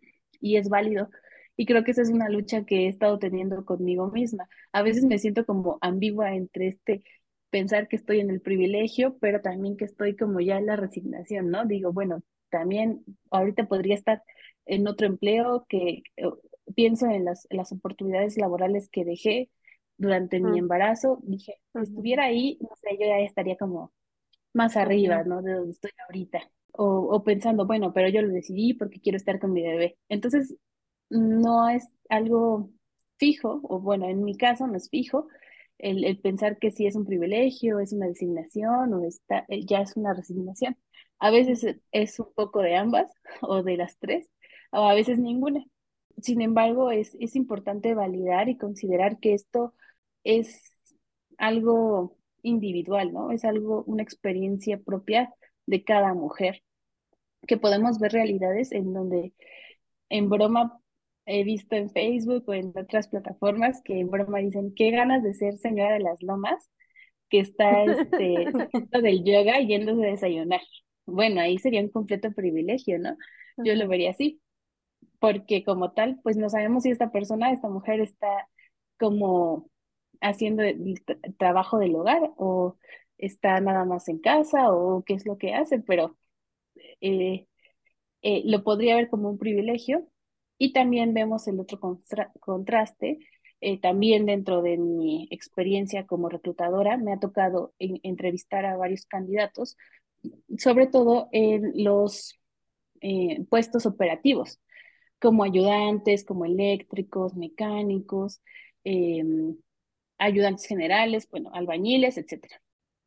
y es válido. Y creo que esa es una lucha que he estado teniendo conmigo misma. A veces me siento como ambigua entre este pensar que estoy en el privilegio, pero también que estoy como ya en la resignación, ¿no? Digo, bueno, también ahorita podría estar en otro empleo que pienso en las, las oportunidades laborales que dejé, durante mi embarazo, dije, si estuviera ahí, no sé, yo ya estaría como más arriba, ¿no? De donde estoy ahorita. O, pensando, bueno, pero yo lo decidí porque quiero estar con mi bebé. Entonces, no es algo fijo, o bueno, en mi caso no es fijo, el, el, pensar que sí es un privilegio, es una designación o está, eh, ya es una resignación. A veces es un poco de ambas o de las tres, o a veces ninguna. sin embargo, es, es importante validar y considerar que esto es algo individual, ¿no? Es algo, una experiencia propia de cada mujer, que podemos ver realidades en donde en broma he visto en Facebook o en otras plataformas que en broma dicen, qué ganas de ser señora de las lomas, que está este, del yoga yéndose a desayunar. Bueno, ahí sería un completo privilegio, ¿no? Yo lo vería así, porque como tal, pues no sabemos si esta persona, esta mujer está como haciendo el trabajo del hogar o está nada más en casa o qué es lo que hace, pero eh, eh, lo podría ver como un privilegio. Y también vemos el otro contraste, eh, también dentro de mi experiencia como reclutadora, me ha tocado entrevistar a varios candidatos, sobre todo en los puestos operativos, como ayudantes, como eléctricos, mecánicos, em, ayudantes generales, bueno, albañiles, etcétera.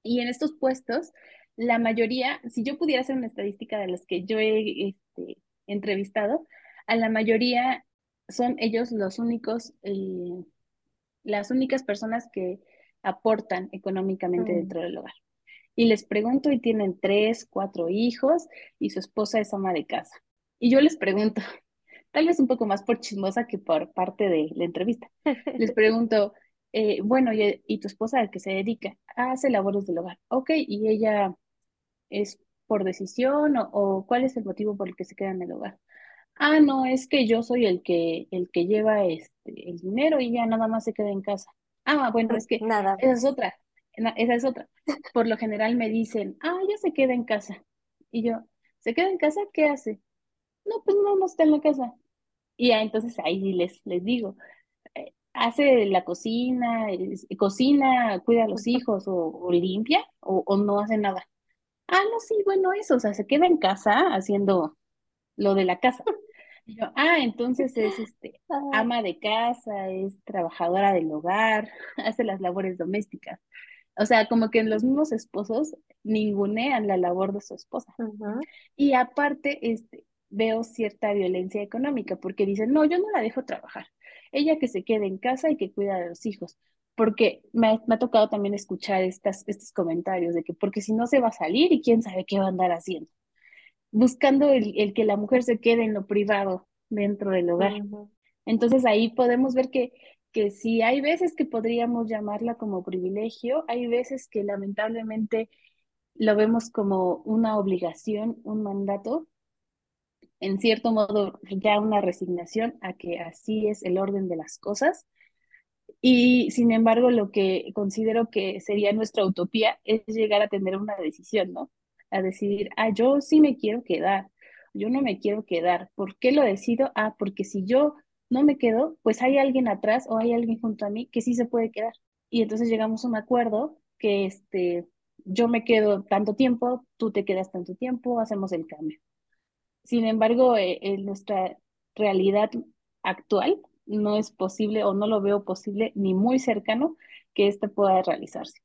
Y en estos puestos, la mayoría, si yo pudiera hacer una estadística de los que yo he este, entrevistado, a la mayoría son ellos los únicos, eh, las únicas personas que aportan económicamente mm. dentro del hogar. Y les pregunto y tienen tres, cuatro hijos y su esposa es ama de casa. Y yo les pregunto, tal vez un poco más por chismosa que por parte de la entrevista, les pregunto, eh, bueno, ¿y, tu esposa a qué se dedica? Hace labores del hogar. Ok, ¿y ella es por decisión o, cuál es el motivo por el que se queda en el hogar? Ah, no, es que yo soy el que, el que lleva este, el dinero y ya nada más se queda en casa. Ah, bueno, es que nada. esa es otra, esa es otra. Por lo general me dicen, ah, ya se queda en casa. Y yo, ¿se queda en casa? ¿Qué hace? No, pues no, no está en la casa. Y ya, entonces ahí les, les digo, hace la cocina, cocina, cuida a los hijos o, limpia o, no hace nada. Ah, no, sí, bueno, eso, o sea, se queda en casa haciendo lo de la casa. Y yo, ah, entonces es este, ama de casa, es trabajadora del hogar, hace las labores domésticas. O sea, como que en los mismos esposos ningunean la labor de su esposa. Y aparte, este, veo cierta violencia económica porque dicen, no, yo no la dejo trabajar ella que se quede en casa y que cuida de los hijos, porque me, ha tocado también escuchar estas, estos comentarios de que porque si no se va a salir y quién sabe qué va a andar haciendo, buscando el, que la mujer se quede en lo privado dentro del hogar. Entonces ahí podemos ver que, que si hay veces que podríamos llamarla como privilegio, hay veces que lamentablemente lo vemos como una obligación, un mandato, en cierto modo ya una resignación a que así es el orden de las cosas. Y sin embargo, lo que considero que sería nuestra utopía es llegar a tener una decisión, ¿no? A decidir, ah, yo sí me quiero quedar, yo no me quiero quedar. ¿Por qué lo decido? Ah, porque si yo no me quedo, pues hay alguien atrás o hay alguien junto a mí que sí se puede quedar. Y entonces llegamos a un acuerdo que este, yo me quedo tanto tiempo, tú te quedas tanto tiempo, hacemos el cambio. Sin embargo, eh, en nuestra realidad actual no es posible o no lo veo posible ni muy cercano que esto pueda realizarse.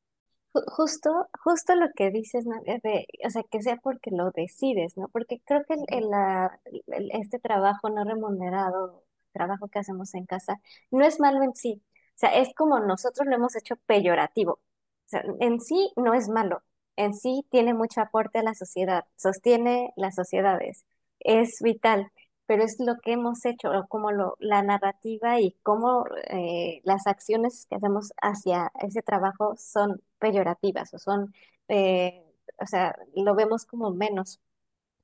Justo, justo lo que dices, ¿no? o sea, que sea porque lo decides, ¿no? Porque creo que el, la, este trabajo no remunerado, trabajo que hacemos en casa, no es malo en sí. O sea, es como nosotros lo hemos hecho peyorativo. O sea, en sí no es malo, en sí tiene mucho aporte a la sociedad, sostiene las sociedades es vital, pero es lo que hemos hecho, como lo, la narrativa y cómo eh, las acciones que hacemos hacia ese trabajo son peyorativas o son, eh, o sea, lo vemos como menos.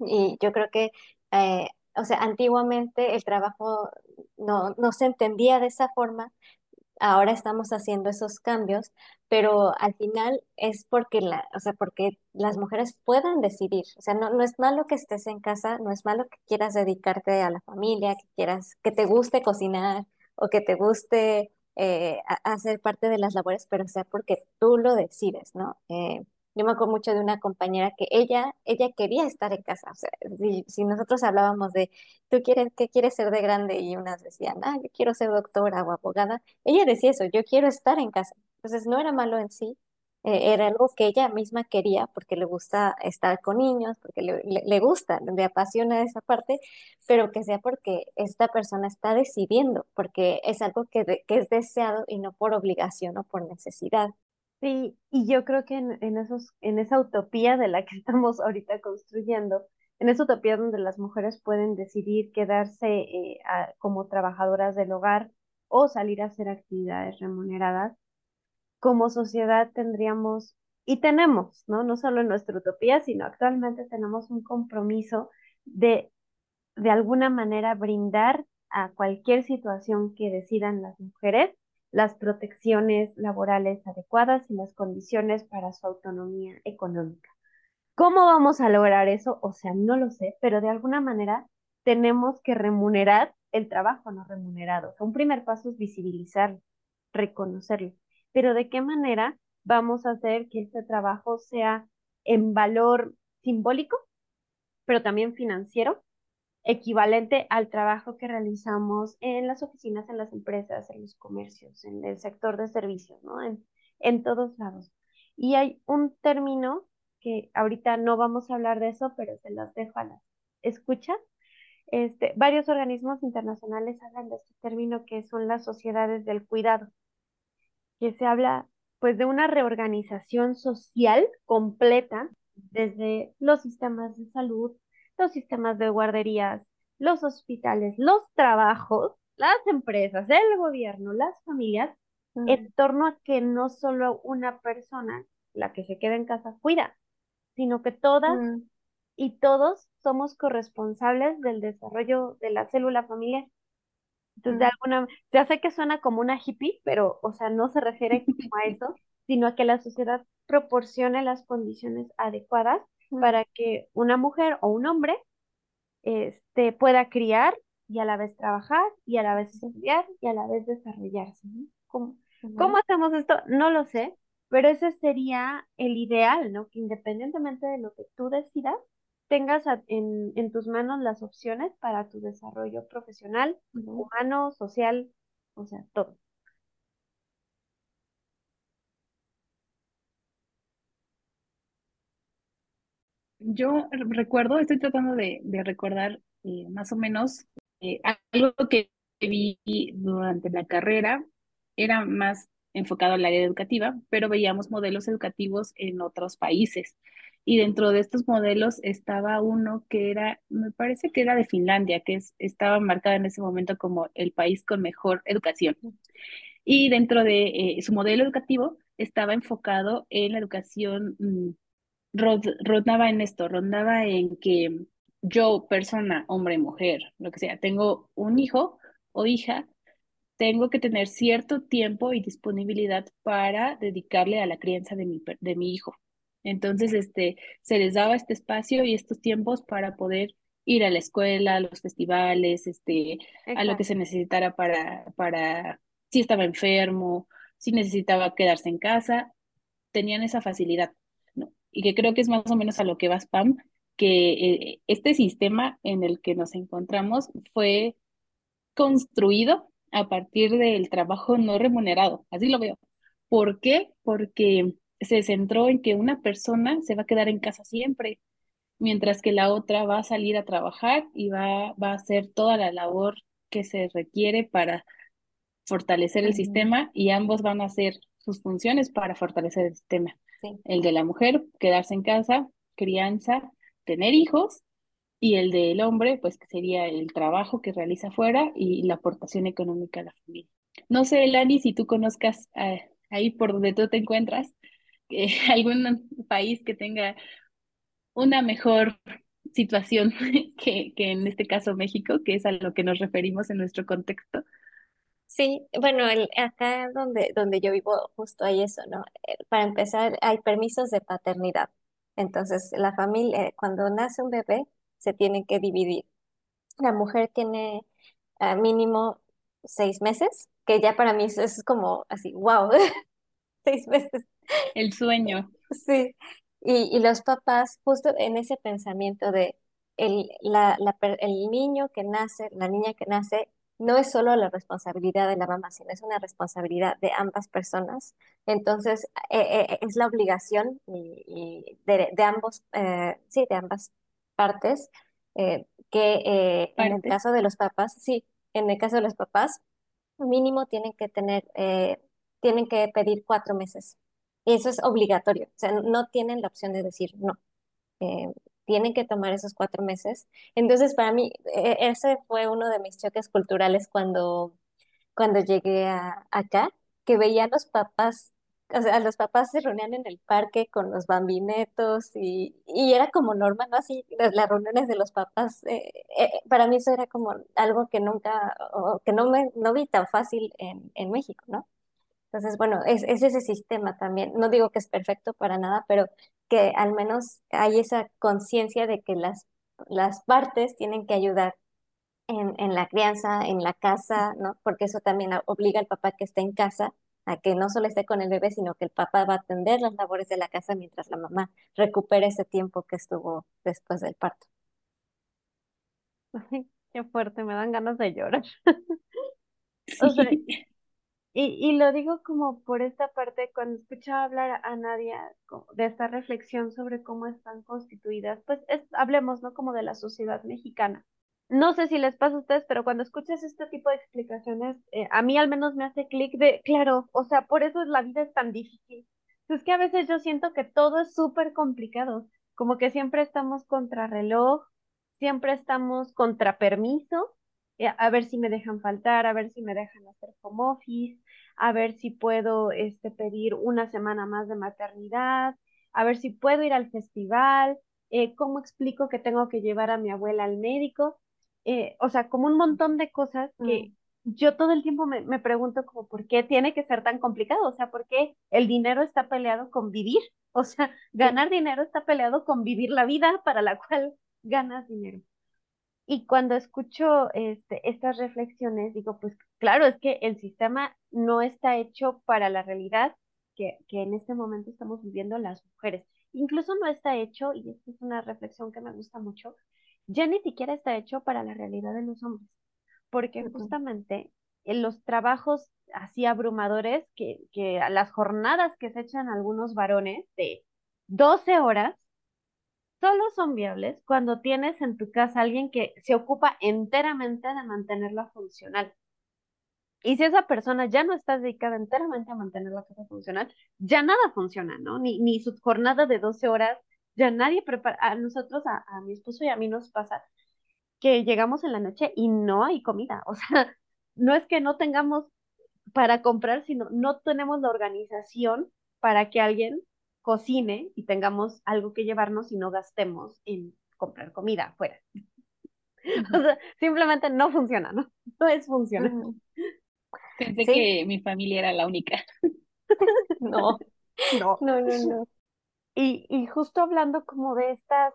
Y yo creo que, eh, o sea, antiguamente el trabajo no, no se entendía de esa forma, ahora estamos haciendo esos cambios, pero al final es porque, la, o sea, porque las mujeres puedan decidir. O sea, no, no es malo que estés en casa, no es malo que quieras dedicarte a la familia, que quieras, que te guste cocinar o que te guste eh, hacer parte de las labores, pero sea porque tú lo decides, ¿no? Eh, yo me acuerdo mucho de una compañera que ella, ella quería estar en casa. O sea, si, nosotros hablábamos de, ¿tú quieres, qué quieres ser de grande? Y unas decían, ah, yo quiero ser doctora o abogada. Ella decía eso, yo quiero estar en casa. Entonces no era malo en sí, eh, era algo que ella misma quería porque le gusta estar con niños, porque le, le, gusta, le apasiona esa parte, pero que sea porque esta persona está decidiendo, porque es algo que, que es deseado y no por obligación o por necesidad. Sí, y yo creo que en, en, esos, en esa utopía de la que estamos ahorita construyendo, en esa utopía donde las mujeres pueden decidir quedarse eh, como trabajadoras del hogar o salir a hacer actividades remuneradas, como sociedad tendríamos y tenemos, ¿no? No solo en nuestra utopía, sino actualmente tenemos un compromiso de de alguna manera brindar a cualquier situación que decidan las mujeres las protecciones laborales adecuadas y las condiciones para su autonomía económica. ¿Cómo vamos a lograr eso? O sea, no lo sé, pero de alguna manera tenemos que remunerar el trabajo no remunerado. Un primer paso es visibilizarlo, reconocerlo. Pero ¿de qué manera vamos a hacer que este trabajo sea en valor simbólico, pero también financiero, equivalente al trabajo que realizamos en las oficinas, en las empresas, en los comercios, en el sector de servicios, ¿no? En, todos lados. Y hay un término que ahorita no vamos a hablar de eso, pero se las dejo a las escuchas. Este, varios organismos internacionales hablan de este término que son las sociedades del cuidado, que se habla pues de una reorganización social completa desde los sistemas de salud, los sistemas de guarderías, los hospitales, los trabajos, las empresas, el gobierno, las familias, en torno a que no solo una persona, la que se queda en casa, cuida, sino que todas y todos somos corresponsables del desarrollo de la célula familiar. Entonces, de alguna, ya sé que suena como una hippie, pero, o sea, no se refiere a eso, sino a que la sociedad proporcione las condiciones adecuadas para que una mujer o un hombre este, pueda criar y a la vez trabajar y a la vez estudiar y a la vez desarrollarse. ¿Cómo, ¿Cómo hacemos esto? No lo sé, pero ese sería el ideal, ¿no? Que independientemente de lo que tú decidas, tengas en, en tus manos las opciones para tu desarrollo profesional, humano, social, o sea, todo. Yo recuerdo, estoy tratando de, recordar eh, más o menos eh, algo que vi durante la carrera, era más enfocado al área educativa, pero veíamos modelos educativos en otros países. Y dentro de estos modelos estaba uno que era, me parece que era de Finlandia, que es, estaba marcado en ese momento como el país con mejor educación. Y dentro de eh, su modelo educativo estaba enfocado en la educación mm, rondaba en esto, rondaba en que yo, persona, hombre, mujer, lo que sea, tengo un hijo o hija, tengo que tener cierto tiempo y disponibilidad para dedicarle a la crianza de mi, de mi hijo. Entonces, este, se les daba este espacio y estos tiempos para poder ir a la escuela, a los festivales, este, a lo que se necesitara para, para, si estaba enfermo, si necesitaba quedarse en casa, tenían esa facilidad y que creo que es más o menos a lo que va Spam, que eh, este sistema en el que nos encontramos fue construido a partir del trabajo no remunerado, así lo veo. ¿Por qué? Porque se centró en que una persona se va a quedar en casa siempre, mientras que la otra va a salir a trabajar y va, va a hacer toda la labor que se requiere para fortalecer el sistema y ambos van a hacer sus funciones para fortalecer el sistema. El de la mujer, quedarse en casa, crianza, tener hijos, y el del hombre, pues que sería el trabajo que realiza afuera y la aportación económica a la familia. No sé, Lani, si tú conozcas eh, ahí por donde tú te encuentras, algún país que tenga una mejor situación que, que en este caso México, que es a lo que nos referimos en nuestro contexto. Sí, bueno, el, acá donde, donde yo vivo justo hay eso, ¿no? Eh, para empezar, hay permisos de paternidad. Entonces, la familia, cuando nace un bebé, se tiene que dividir. La mujer tiene ah, mínimo seis meses, que ya para mí es, como así, wow, seis meses. El sueño. Sí. Y, y los papás, justo en ese pensamiento de el, la, la, el niño que nace, la niña que nace, no es solo la responsabilidad de la mamá, sino es una responsabilidad de ambas personas. Entonces, eh, eh, es la obligación y, de, ambos, eh, sí, de ambas partes, que en el caso de los papás, sí, en el caso de los papás, mínimo tienen que tener, tienen que pedir cuatro meses. Y eso es obligatorio, o sea, no tienen la opción de decir no tienen que tomar esos cuatro meses. Entonces, para mí, e, ese fue uno de mis choques culturales cuando, cuando llegué a, acá, que veía a los papás, o sea, los papás se reunían en el parque con los bambinetos y, y era como normal, ¿no? Así, las, reuniones de los papás, eh, eh, para mí eso era como algo que nunca, o que no me, no vi tan fácil en, en México, ¿no? Entonces, bueno, es, es, ese sistema también. No digo que es perfecto para nada, pero que al menos hay esa conciencia de que las, las partes tienen que ayudar en, en, la crianza, en la casa, ¿no? Porque eso también obliga al papá que esté en casa a que no solo esté con el bebé, sino que el papá va a atender las labores de la casa mientras la mamá recupere ese tiempo que estuvo después del parto. qué fuerte, me dan ganas de llorar. O sea, y, y lo digo como por esta parte, cuando escuchaba hablar a Nadia de esta reflexión sobre cómo están constituidas, pues es, hablemos, ¿no? Como de la sociedad mexicana. No sé si les pasa a ustedes, pero cuando escuchas este tipo de explicaciones, eh, a mí al menos me hace clic de, claro, o sea, por eso la vida es tan difícil. Es que a veces yo siento que todo es súper complicado, como que siempre estamos contra reloj, siempre estamos contra permiso, a ver si me dejan faltar, a ver si me dejan hacer home office, a ver si puedo este, pedir una semana más de maternidad, a ver si puedo ir al festival, eh, cómo explico que tengo que llevar a mi abuela al médico, eh, o sea, como un montón de cosas que mm. yo todo el tiempo me, me, pregunto como, ¿por qué tiene que ser tan complicado? O sea, ¿por qué el dinero está peleado con vivir? O sea, ganar dinero está peleado con vivir la vida para la cual ganas dinero. Y cuando escucho este, estas reflexiones, digo, pues claro, es que el sistema no está hecho para la realidad que, que en este momento estamos viviendo las mujeres. Incluso no está hecho, y esta es una reflexión que me gusta mucho, ya ni siquiera está hecho para la realidad de los hombres, porque justamente en los trabajos así abrumadores, que, que las jornadas que se echan algunos varones de 12 horas, solo son viables cuando tienes en tu casa alguien que se ocupa enteramente de mantenerla funcional. Y si esa persona ya no está dedicada enteramente a mantener la casa funcional, ya nada funciona, ¿no? Ni, ni su jornada de 12 horas, ya nadie prepara. A nosotros, a, a mi esposo y a mí nos pasa que llegamos en la noche y no hay comida. O sea, no es que no tengamos para comprar, sino no tenemos la organización para que alguien cocine y tengamos algo que llevarnos y no gastemos en comprar comida afuera. o sea, simplemente no funciona, ¿no? No es funcional. Pensé que mi familia era la única. no, no, no, no, no. Y, y justo hablando como de estas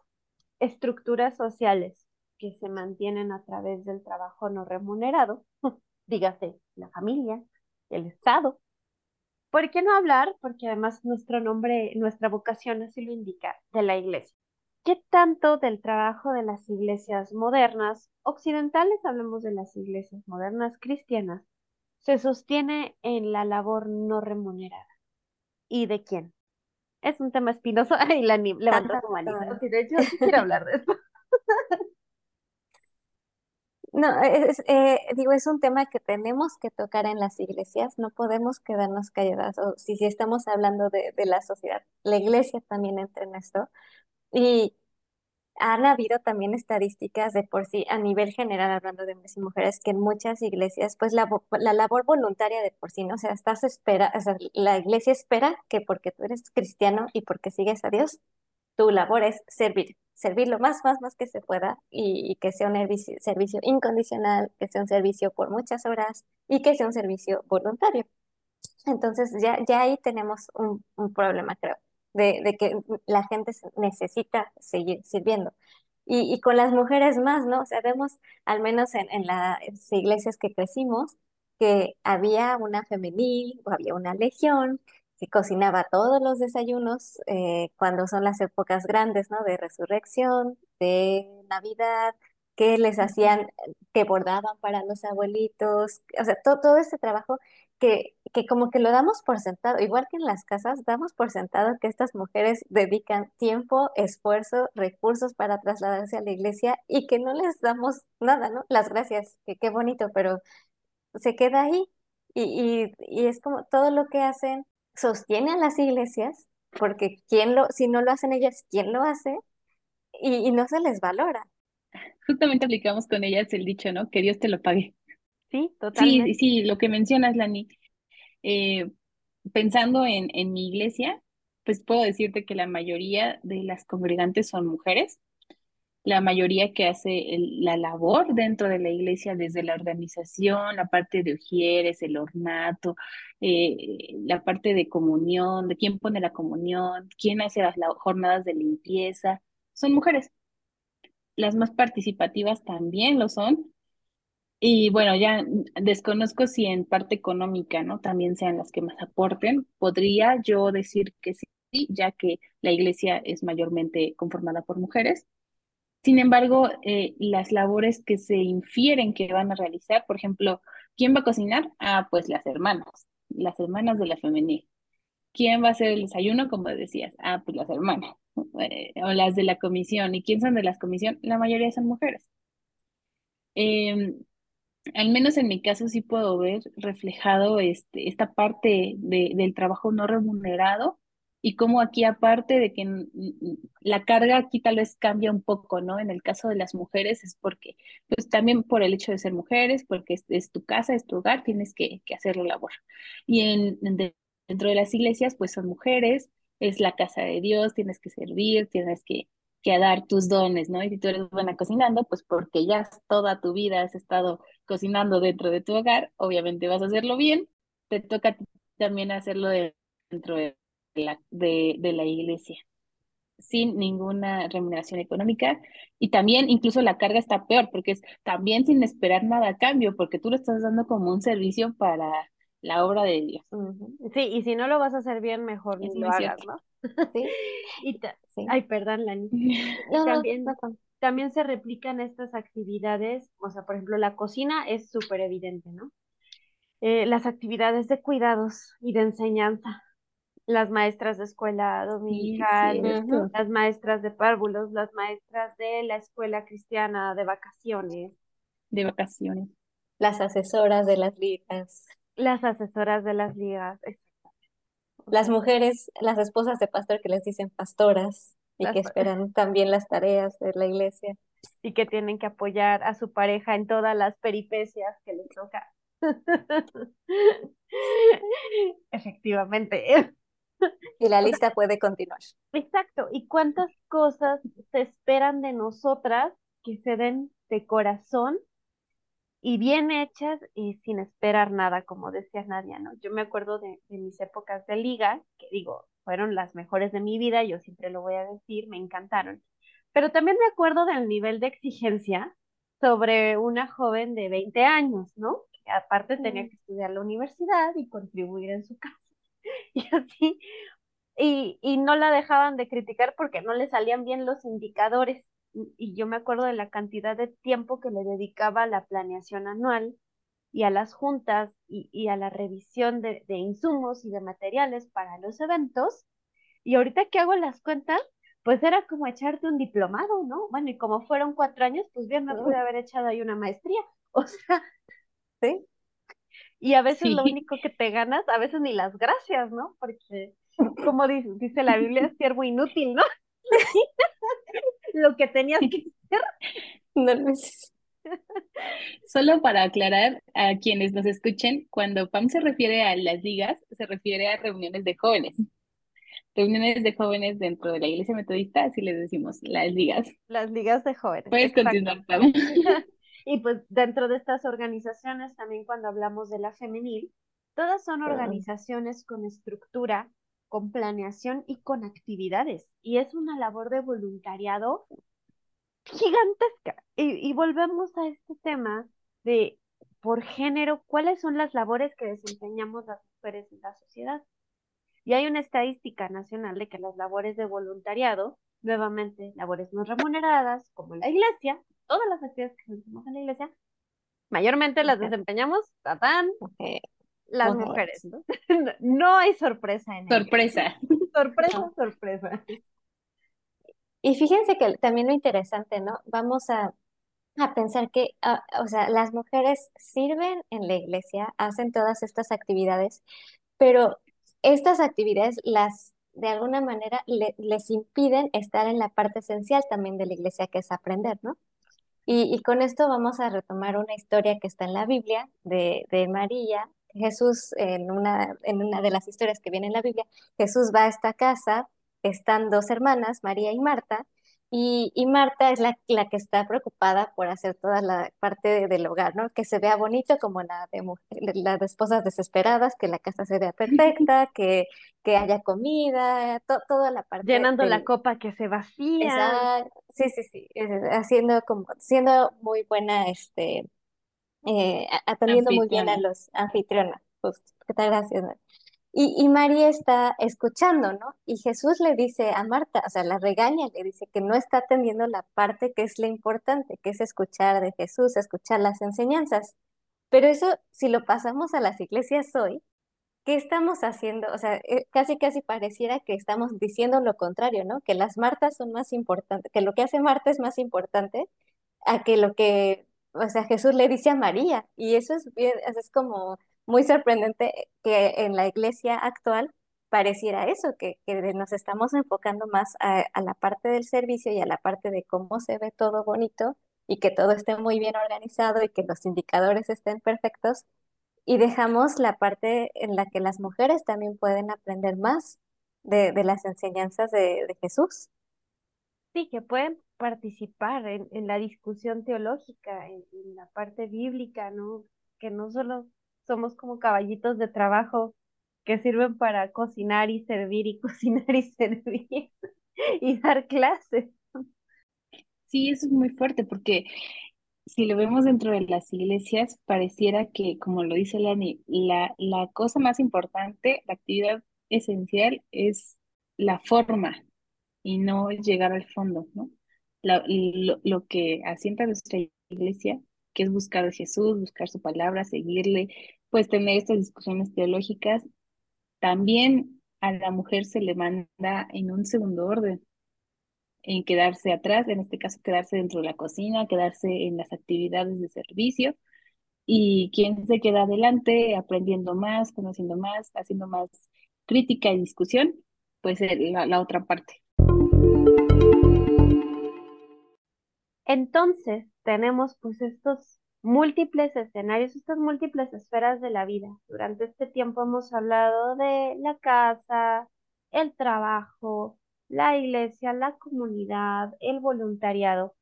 estructuras sociales que se mantienen a través del trabajo no remunerado, dígase la familia, el Estado, ¿Por qué no hablar? Porque además nuestro nombre, nuestra vocación así lo indica, de la iglesia. ¿Qué tanto del trabajo de las iglesias modernas, occidentales, hablemos de las iglesias modernas cristianas, se sostiene en la labor no remunerada? ¿Y de quién? Es un tema espinoso. Ay, la levantó su manita. de hecho, quiero hablar de esto. No, es, eh, digo, es un tema que tenemos que tocar en las iglesias, no podemos quedarnos calladas, o si, si estamos hablando de, de la sociedad, la iglesia también entra en esto. Y han habido también estadísticas de por sí, a nivel general, hablando de hombres y mujeres, que en muchas iglesias, pues la, la labor voluntaria de por sí, ¿no? O sea, estás espera, o sea, la iglesia espera que porque tú eres cristiano y porque sigues a Dios, tu labor es servir, servir lo más, más, más que se pueda y, que sea un servicio, incondicional, que sea un servicio por muchas horas y que sea un servicio voluntario. Entonces ya, ya ahí tenemos un, problema, creo, de, que la gente necesita seguir sirviendo. Y, con las mujeres más, ¿no? O sea, vemos, al menos en, en las iglesias que crecimos, que había una femenil o había una legión que cocinaba todos los desayunos eh, cuando son las épocas grandes, ¿no? De resurrección, de Navidad, que les hacían, que bordaban para los abuelitos, o sea, todo, todo ese trabajo que, que como que lo damos por sentado, igual que en las casas, damos por sentado que estas mujeres dedican tiempo, esfuerzo, recursos para trasladarse a la iglesia y que no les damos nada, ¿no? Las gracias, que qué bonito, pero se queda ahí y, y, y es como todo lo que hacen sostiene a las iglesias, porque quién lo, si no lo hacen ellas, ¿quién lo hace? Y, y no se les valora. Justamente aplicamos con ellas el dicho, ¿no? Que Dios te lo pague. Sí, Sí, totalmente. sí, lo que mencionas, Lani. Eh, pensando en, en mi iglesia, pues puedo decirte que la mayoría de las congregantes son mujeres. La mayoría que hace la labor dentro de la iglesia, desde la organización, la parte de ujieres, el ornato, eh, la parte de comunión, de quién pone la comunión, quién hace las la- jornadas de limpieza, son mujeres. Las más participativas también lo son. Y bueno, ya desconozco si en parte económica, ¿no? También sean las que más aporten. Podría yo decir que sí, ya que la iglesia es mayormente conformada por mujeres. Sin embargo, eh, las labores que se infieren que van a realizar, por ejemplo, ¿quién va a cocinar? Ah, pues las hermanas, las hermanas de la femenil. ¿Quién va a hacer el desayuno? Como decías, ah, pues las hermanas, eh, o las de la comisión. ¿Y quién son de las comisión? La mayoría son mujeres. Em, al menos en mi caso sí puedo ver reflejado este, esta parte de, del trabajo no remunerado y cómo aquí aparte de que la carga aquí tal vez cambia un poco, ¿no? En el caso de las mujeres es porque, pues también por el hecho de ser mujeres, porque es, tu casa, es tu hogar, tienes que, que hacer la labor. Y en, en de- dentro de las iglesias, pues son mujeres, es la casa de Dios, tienes que servir, tienes que que dar tus dones, ¿no? Y si tú eres buena cocinando, pues porque ya toda tu vida has estado cocinando dentro de tu hogar, obviamente vas a hacerlo bien, te toca también hacerlo de- dentro de la, de, de la iglesia, sin ninguna remuneración económica. Y también incluso la carga está peor, porque es también sin esperar nada a cambio, porque tú lo estás dando como un servicio para la obra de Dios. Sí, y si no lo vas a hacer bien, mejor Es ni lo hagas, cierto. ¿no? Sí, Y sí. Ay, perdón, Lani. No, también, no, no. también se replican estas actividades, o sea, por ejemplo, la cocina es súper evidente, ¿no? Eh, las actividades de cuidados y de enseñanza, las maestras de escuela dominical, las maestras de párvulos, las maestras de la escuela cristiana de vacaciones, De vacaciones. Las asesoras de las ligas, las asesoras de las ligas, exactamente. Las mujeres, las esposas de pastor que les dicen pastoras y las que pa- esperan también las tareas de la iglesia. y que tienen que apoyar a su pareja en todas las peripecias que les toca. Efectivamente. Y la lista puede continuar. Exacto. ¿Y cuántas cosas se esperan de nosotras que se den de corazón y bien hechas y sin esperar nada, como decía Nadia, ¿no? Yo me acuerdo de, de mis épocas de liga, que digo, fueron las mejores de mi vida, yo siempre lo voy a decir, me encantaron. Pero también me acuerdo del nivel de exigencia sobre una joven de 20 años, ¿no? Que aparte tenía Mm. que estudiar la universidad y contribuir en su casa. Y así, y, y no la dejaban de criticar porque no le salían bien los indicadores. Y y yo me acuerdo de la cantidad de tiempo que le dedicaba a la planeación anual y a las juntas y, y a la revisión de, de insumos y de materiales para los eventos. Y ahorita que hago las cuentas, pues era como echarte un diplomado, ¿no? Bueno, y como fueron cuatro años, pues bien me pude haber echado ahí una maestría. O sea, ¿Sí? Y a veces lo único que te ganas, a veces ni las gracias, ¿no? Porque, como dice, dice la Biblia, siervo inútil, ¿no? Lo que tenías que hacer. No lo es. Solo para aclarar a quienes nos escuchen, cuando Pam se refiere a las ligas, se refiere a reuniones de jóvenes. Reuniones de jóvenes dentro de la iglesia metodista, así les decimos, las ligas. Las ligas de jóvenes. Puedes exacto. continuar, Pam. Y pues dentro de estas organizaciones, también cuando hablamos de la femenil, todas son organizaciones con estructura, con planeación y con actividades. Y es una labor de voluntariado gigantesca. Y, y volvemos a este tema de, por género, cuáles son las labores que desempeñamos las mujeres en la sociedad. Y hay una estadística nacional de que las labores de voluntariado, nuevamente labores no remuneradas, como la iglesia, todas las actividades que hacemos en la iglesia, mayormente las desempeñamos, tatán, las mujeres. ¿no? no hay sorpresa en Sorpresa. Sorpresa, sorpresa. Y fíjense que también lo interesante, ¿no? Vamos a, a pensar que, ah, o sea, las mujeres sirven en la iglesia, hacen todas estas actividades, pero estas actividades las de alguna manera les impiden estar en la parte esencial también de la iglesia, que es aprender, ¿no? Y, y, con esto vamos a retomar una historia que está en la Biblia de, de María. Jesús, en una, en una de las historias que viene en la Biblia, Jesús va a esta casa, están dos hermanas, María y Marta, y, y, Marta es la, la, que está preocupada por hacer toda la parte del hogar, ¿no? Que se vea bonito como la de, las de esposas desesperadas, que la casa se vea perfecta, que, que haya comida, toda la parte. Llenando la copa que se vacía. sí, sí, sí, haciendo como, siendo muy buena, este, eh, atendiendo muy bien a los anfitrionas. Pues. Gracias. Y, María está escuchando, ¿no? Y Jesús le dice a Marta, o sea, la regaña, le dice que no está atendiendo la parte que es la importante, que es escuchar de Jesús, escuchar las enseñanzas. Pero eso, si lo pasamos a las iglesias hoy, ¿qué estamos haciendo? O sea, eh, casi casi pareciera que estamos diciendo lo contrario, ¿no? Que las Martas son más importantes, que lo que hace Marta es más importante a que lo que, o sea, Jesús le dice a María. Y eso es bien, es como muy sorprendente que en la iglesia actual pareciera eso, que, nos estamos enfocando más a, la parte del servicio y a la parte de cómo se ve todo bonito y que todo esté muy bien organizado y que los indicadores estén perfectos y dejamos la parte en la que las mujeres también pueden aprender más de, las enseñanzas de, Jesús. Sí, que pueden participar en, la discusión teológica, en, en, la parte bíblica, ¿no? Que no solo somos como caballitos de trabajo que sirven para cocinar y servir y cocinar y servir y dar clases. Sí, eso es muy fuerte porque si lo vemos dentro de las iglesias, pareciera que, como lo dice Lani, la, la cosa más importante, la actividad esencial es la forma y no llegar al fondo, ¿no? lo, lo que asienta nuestra iglesia, que es buscar a Jesús, buscar su palabra, seguirle, pues tener estas discusiones teológicas, también a la mujer se le manda en un segundo orden, en quedarse atrás, en este caso quedarse dentro de la cocina, quedarse en las actividades de servicio, y quien se queda adelante aprendiendo más, conociendo más, haciendo más crítica y discusión, pues la, la otra parte. Entonces, tenemos pues estos múltiples escenarios, estas múltiples esferas de la vida. Durante este tiempo hemos hablado de la casa, el trabajo, la iglesia, la comunidad, el voluntariado.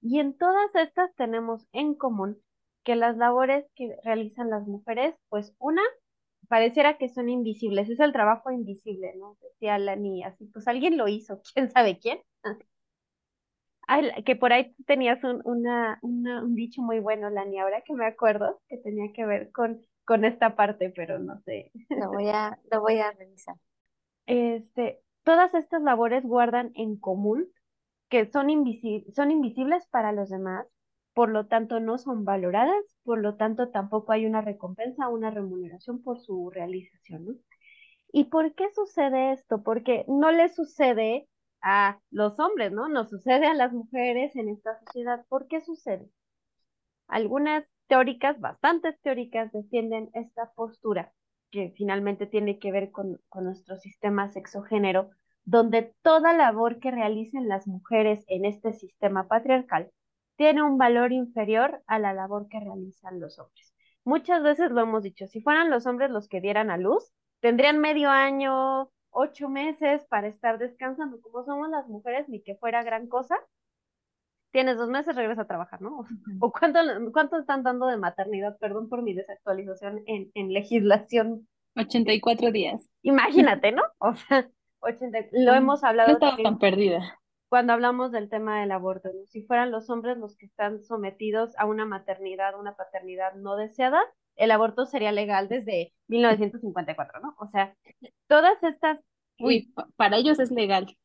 Y en todas estas tenemos en común que las labores que realizan las mujeres, pues una, pareciera que son invisibles, es el trabajo invisible, ¿no? Decía la niña, así, pues alguien lo hizo, quién sabe quién que por ahí tenías un, una, un dicho muy bueno, Lani, ahora que me acuerdo, que tenía que ver con, con esta parte, pero no sé. Lo voy a, lo voy a revisar. Este, todas estas labores guardan en común que son, son invisibles para los demás, por lo tanto no son valoradas, por lo tanto tampoco hay una recompensa, una remuneración por su realización, ¿no? ¿Y por qué sucede esto? Porque no le sucede a los hombres, ¿no? Nos sucede a las mujeres en esta sociedad. ¿Por qué sucede? Algunas teóricas, bastantes teóricas, defienden esta postura que finalmente tiene que ver con, con nuestro sistema sexogénero, donde toda labor que realicen las mujeres en este sistema patriarcal tiene un valor inferior a la labor que realizan los hombres. Muchas veces lo hemos dicho, si fueran los hombres los que dieran a luz, tendrían medio año, ocho meses para estar descansando. Como somos las mujeres, ni que fuera gran cosa. Tienes dos meses, regresa a trabajar, ¿no? ¿O cuánto, cuánto están dando de maternidad? Perdón por mi desactualización en, en legislación. 84 días. Imagínate, ¿no? O sea, 80, lo hemos hablado. No estaba tan perdida. Cuando hablamos del tema del aborto, ¿no? si fueran los hombres los que están sometidos a una maternidad, una paternidad no deseada, el aborto sería legal desde 1954, ¿no? O sea, todas estas... Uy, para ellos es legal.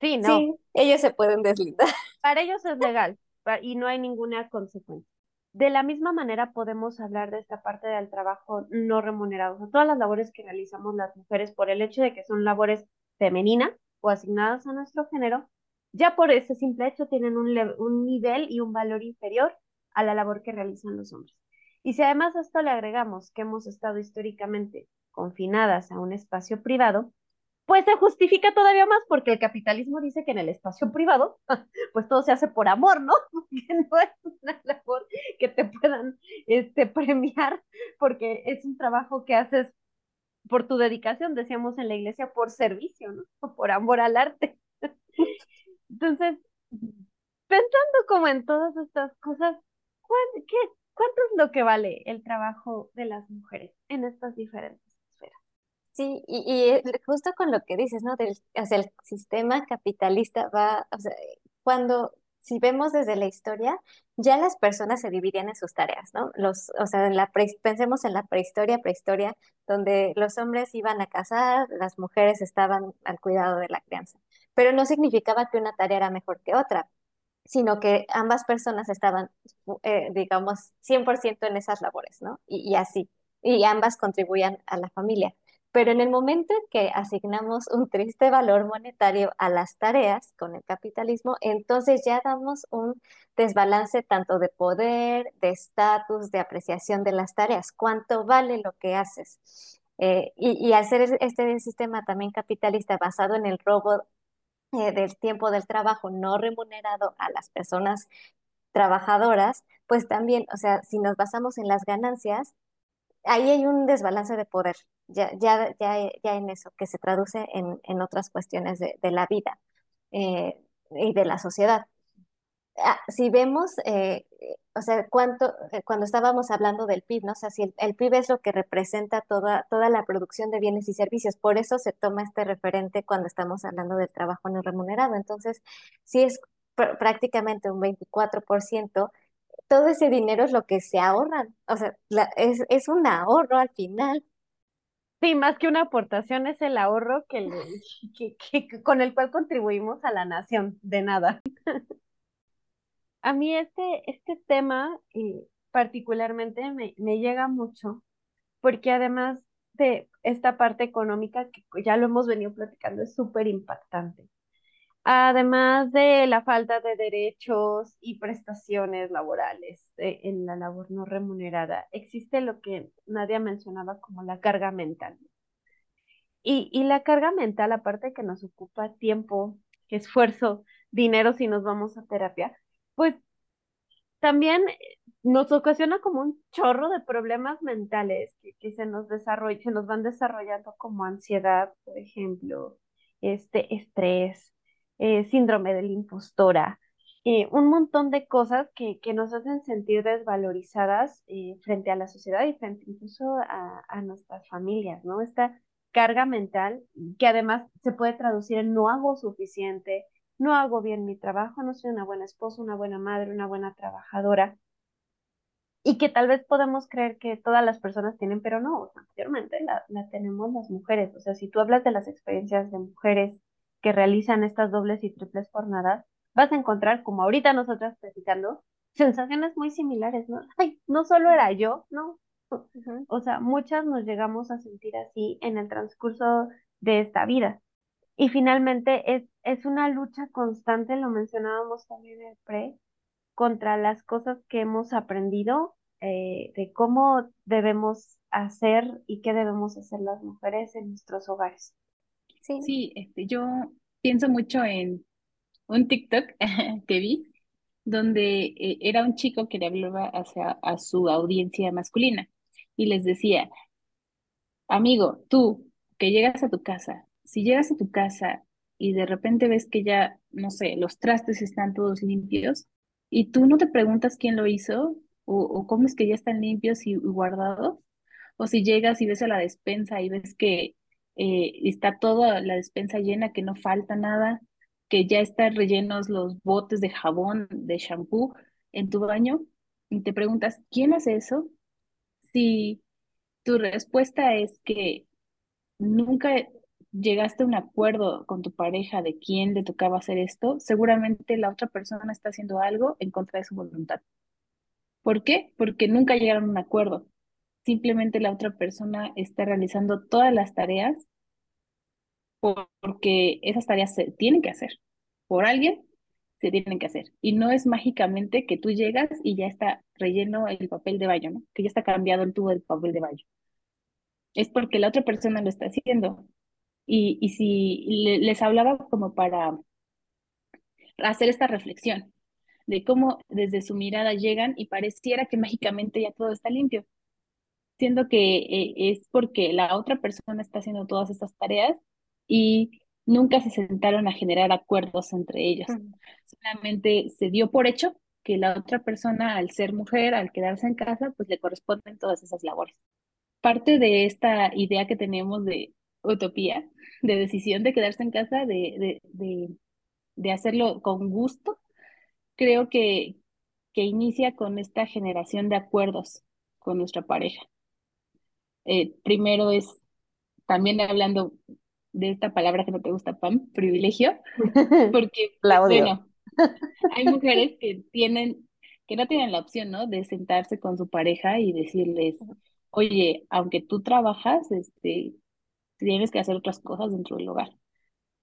Sí, no. Sí, ellos se pueden deslindar. Para ellos es legal. y no hay ninguna consecuencia. De la misma manera podemos hablar de esta parte del trabajo no remunerado, o todas las labores que realizamos las mujeres por el hecho de que son labores femeninas o asignadas a nuestro género, ya por ese simple hecho tienen un, un nivel y un valor inferior a la labor que realizan los hombres. Y si además a esto le agregamos que hemos estado históricamente confinadas a un espacio privado, pues se justifica todavía más porque el capitalismo dice que en el espacio privado, pues todo se hace por amor, ¿no? Que no es una labor que te puedan este, premiar porque es un trabajo que haces por tu dedicación, decíamos en la iglesia, por servicio, ¿no? O por amor al arte. Entonces, pensando como en todas estas cosas, ¿qué, ¿cuánto es lo que vale el trabajo de las mujeres en estas diferentes Sí, y, y, justo con lo que dices, ¿no? O sea, el sistema capitalista va, o sea, cuando, si vemos desde la historia, ya las personas se dividían en sus tareas, ¿no? Los, o sea, en pensemos en la prehistoria, prehistoria, donde los hombres iban a cazar, las mujeres estaban al cuidado de la crianza. Pero no significaba que una tarea era mejor que otra, sino que ambas personas estaban, eh, digamos, 100% en esas labores, ¿no? Y, y así, y ambas contribuían a la familia. Pero en el momento en que asignamos un triste valor monetario a las tareas con el capitalismo, entonces ya damos un desbalance tanto de poder, de estatus, de apreciación de las tareas. ¿Cuánto vale lo que haces? Eh, y, al ser este sistema también capitalista basado en el robo eh, del tiempo del trabajo no remunerado a las personas trabajadoras, pues también, o sea, si nos basamos en las ganancias, ahí hay un desbalance de poder, ya, ya, ya, ya en eso, que se traduce en, en otras cuestiones de, de la vida eh, y de la sociedad. Ah, si vemos, eh, o sea, cuánto, eh, cuando estábamos hablando del PIB, ¿no? O sea, si el, PIB es lo que representa toda, toda la producción de bienes y servicios, por eso se toma este referente cuando estamos hablando del trabajo no remunerado. Entonces, si es prácticamente un 24%, todo ese dinero es lo que se ahorran. O sea, es, es un ahorro al final. Sí, más que una aportación es el ahorro que, que, con el cual contribuimos a la nación, de nada. a mí este, este tema eh, particularmente me, me llega mucho porque además de esta parte económica que ya lo hemos venido platicando es súper impactante. Además de la falta de derechos y prestaciones laborales eh, en la labor no remunerada, existe lo que Nadia mencionaba como la carga mental. Y, y la carga mental, aparte que nos ocupa tiempo, esfuerzo, dinero si nos vamos a terapia, pues también nos ocasiona como un chorro de problemas mentales que, que se nos desarrolla, se nos van desarrollando como ansiedad, por ejemplo, este estrés, eh, síndrome de la impostora, eh, un montón de cosas que, que, nos hacen sentir desvalorizadas eh, frente a la sociedad y frente incluso a, a, nuestras familias, ¿no? Esta carga mental que además se puede traducir en no hago suficiente, no hago bien mi trabajo, no soy una buena esposa, una buena madre, una buena trabajadora. Y que tal vez podemos creer que todas las personas tienen, pero no, mayormente la, la tenemos las mujeres. O sea, si tú hablas de las experiencias de mujeres que realizan estas dobles y triples jornadas, vas a encontrar, como ahorita nosotras platicando, sensaciones muy similares, ¿no? Ay, no solo era yo, ¿no? O sea, muchas nos llegamos a sentir así en el transcurso de esta vida. Y finalmente es, es una lucha constante, lo mencionábamos también en el pre, contra las cosas que hemos aprendido eh, de cómo debemos hacer y qué debemos hacer las mujeres en nuestros hogares. Sí, este, yo pienso mucho en un TikTok que vi, donde eh, era un chico que le hablaba hacia a su audiencia masculina y les decía, amigo, tú que llegas a tu casa, si llegas a tu casa y de repente ves que ya, no sé, los trastes están todos limpios y tú no te preguntas quién lo hizo o, o cómo es que ya están limpios y guardados, o si llegas y ves a la despensa y ves que eh, está toda la despensa llena, que no falta nada, que ya están rellenos los botes de jabón, de shampoo en tu baño, y te preguntas, ¿quién hace eso? Si tu respuesta es que nunca llegaste a un acuerdo con tu pareja de quién le tocaba hacer esto, seguramente la otra persona está haciendo algo en contra de su voluntad. ¿Por qué? Porque nunca llegaron a un acuerdo. Simplemente la otra persona está realizando todas las tareas porque esas tareas se tienen que hacer. Por alguien se tienen que hacer. Y no es mágicamente que tú llegas y ya está relleno el papel de baño, ¿no? Que ya está cambiado el tubo del papel de baño. Es porque la otra persona lo está haciendo. Y, y si les hablaba como para hacer esta reflexión de cómo desde su mirada llegan y pareciera que mágicamente ya todo está limpio, siendo que eh, es porque la otra persona está haciendo todas estas tareas y nunca se sentaron a generar acuerdos entre ellos. Solamente se dio por hecho que la otra persona, al ser mujer, al quedarse en casa, pues le corresponden todas esas labores. Parte de esta idea que tenemos de utopía, de decisión de quedarse en casa, de, de, de, hacerlo con gusto, creo que, que inicia con esta generación de acuerdos con nuestra pareja. Eh, primero es, también hablando de esta palabra que no te gusta, Pam, privilegio, porque, la odio. bueno, hay mujeres que tienen, que no tienen la opción, ¿no? De sentarse con su pareja y decirles, oye, aunque tú trabajas, este, tienes que hacer otras cosas dentro del hogar.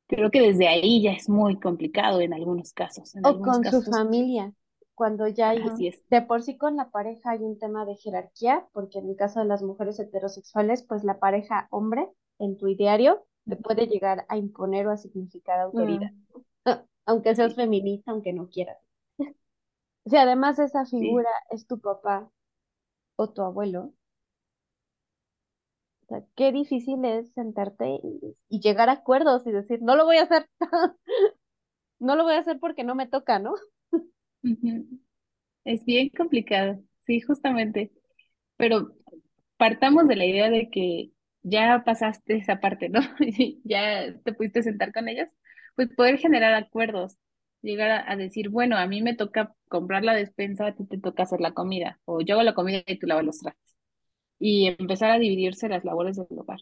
Creo que desde ahí ya es muy complicado en algunos casos. o con su familia, cuando ya hay, de por sí con la pareja hay un tema de jerarquía, porque en el caso de las mujeres heterosexuales, pues la pareja hombre en tu ideario te puede llegar a imponer o a significar autoridad, aunque seas feminista, aunque no quieras. Si además esa figura es tu papá o tu abuelo, sea, qué difícil es sentarte y, llegar a acuerdos y decir, no lo voy a hacer, no lo voy a hacer porque no me toca, ¿no? Es bien complicado, sí, justamente. Pero partamos de la idea de que ya pasaste esa parte, ¿no? ya te pudiste sentar con ellos, pues poder generar acuerdos, llegar a, decir, bueno, a mí me toca comprar la despensa, a ti te toca hacer la comida, o yo hago la comida y tú lavas los trastes. Y empezar a dividirse las labores del hogar.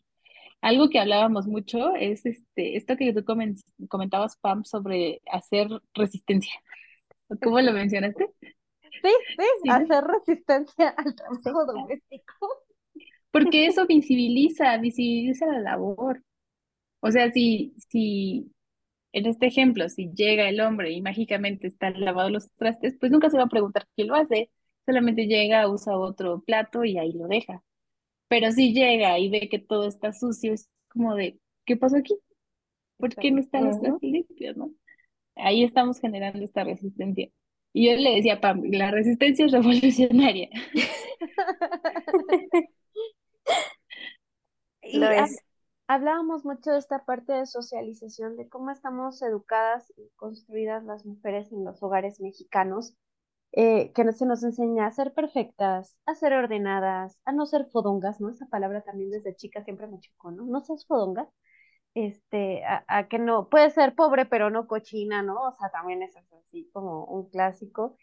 Algo que hablábamos mucho es este, esto que tú comentabas, Pam, sobre hacer resistencia. ¿Cómo lo mencionaste? Sí, sí, hacer resistencia al trabajo doméstico porque eso visibiliza, visibiliza la labor. O sea, si, si en este ejemplo, si llega el hombre y mágicamente está lavado los trastes, pues nunca se va a preguntar quién lo hace, solamente llega, usa otro plato y ahí lo deja. Pero si llega y ve que todo está sucio, es como de, ¿qué pasó aquí? ¿Por qué no están los trastes limpios, no? Ahí estamos generando esta resistencia. Y yo le decía a Pam, la resistencia es revolucionaria. Y hablábamos mucho de esta parte de socialización, de cómo estamos educadas y construidas las mujeres en los hogares mexicanos, eh, que se nos enseña a ser perfectas, a ser ordenadas, a no ser fodongas, ¿no? Esa palabra también desde chica siempre me chocó, ¿no? No seas fodonga, este, a, que no, puede ser pobre pero no cochina, ¿no? O sea, también es así como un clásico.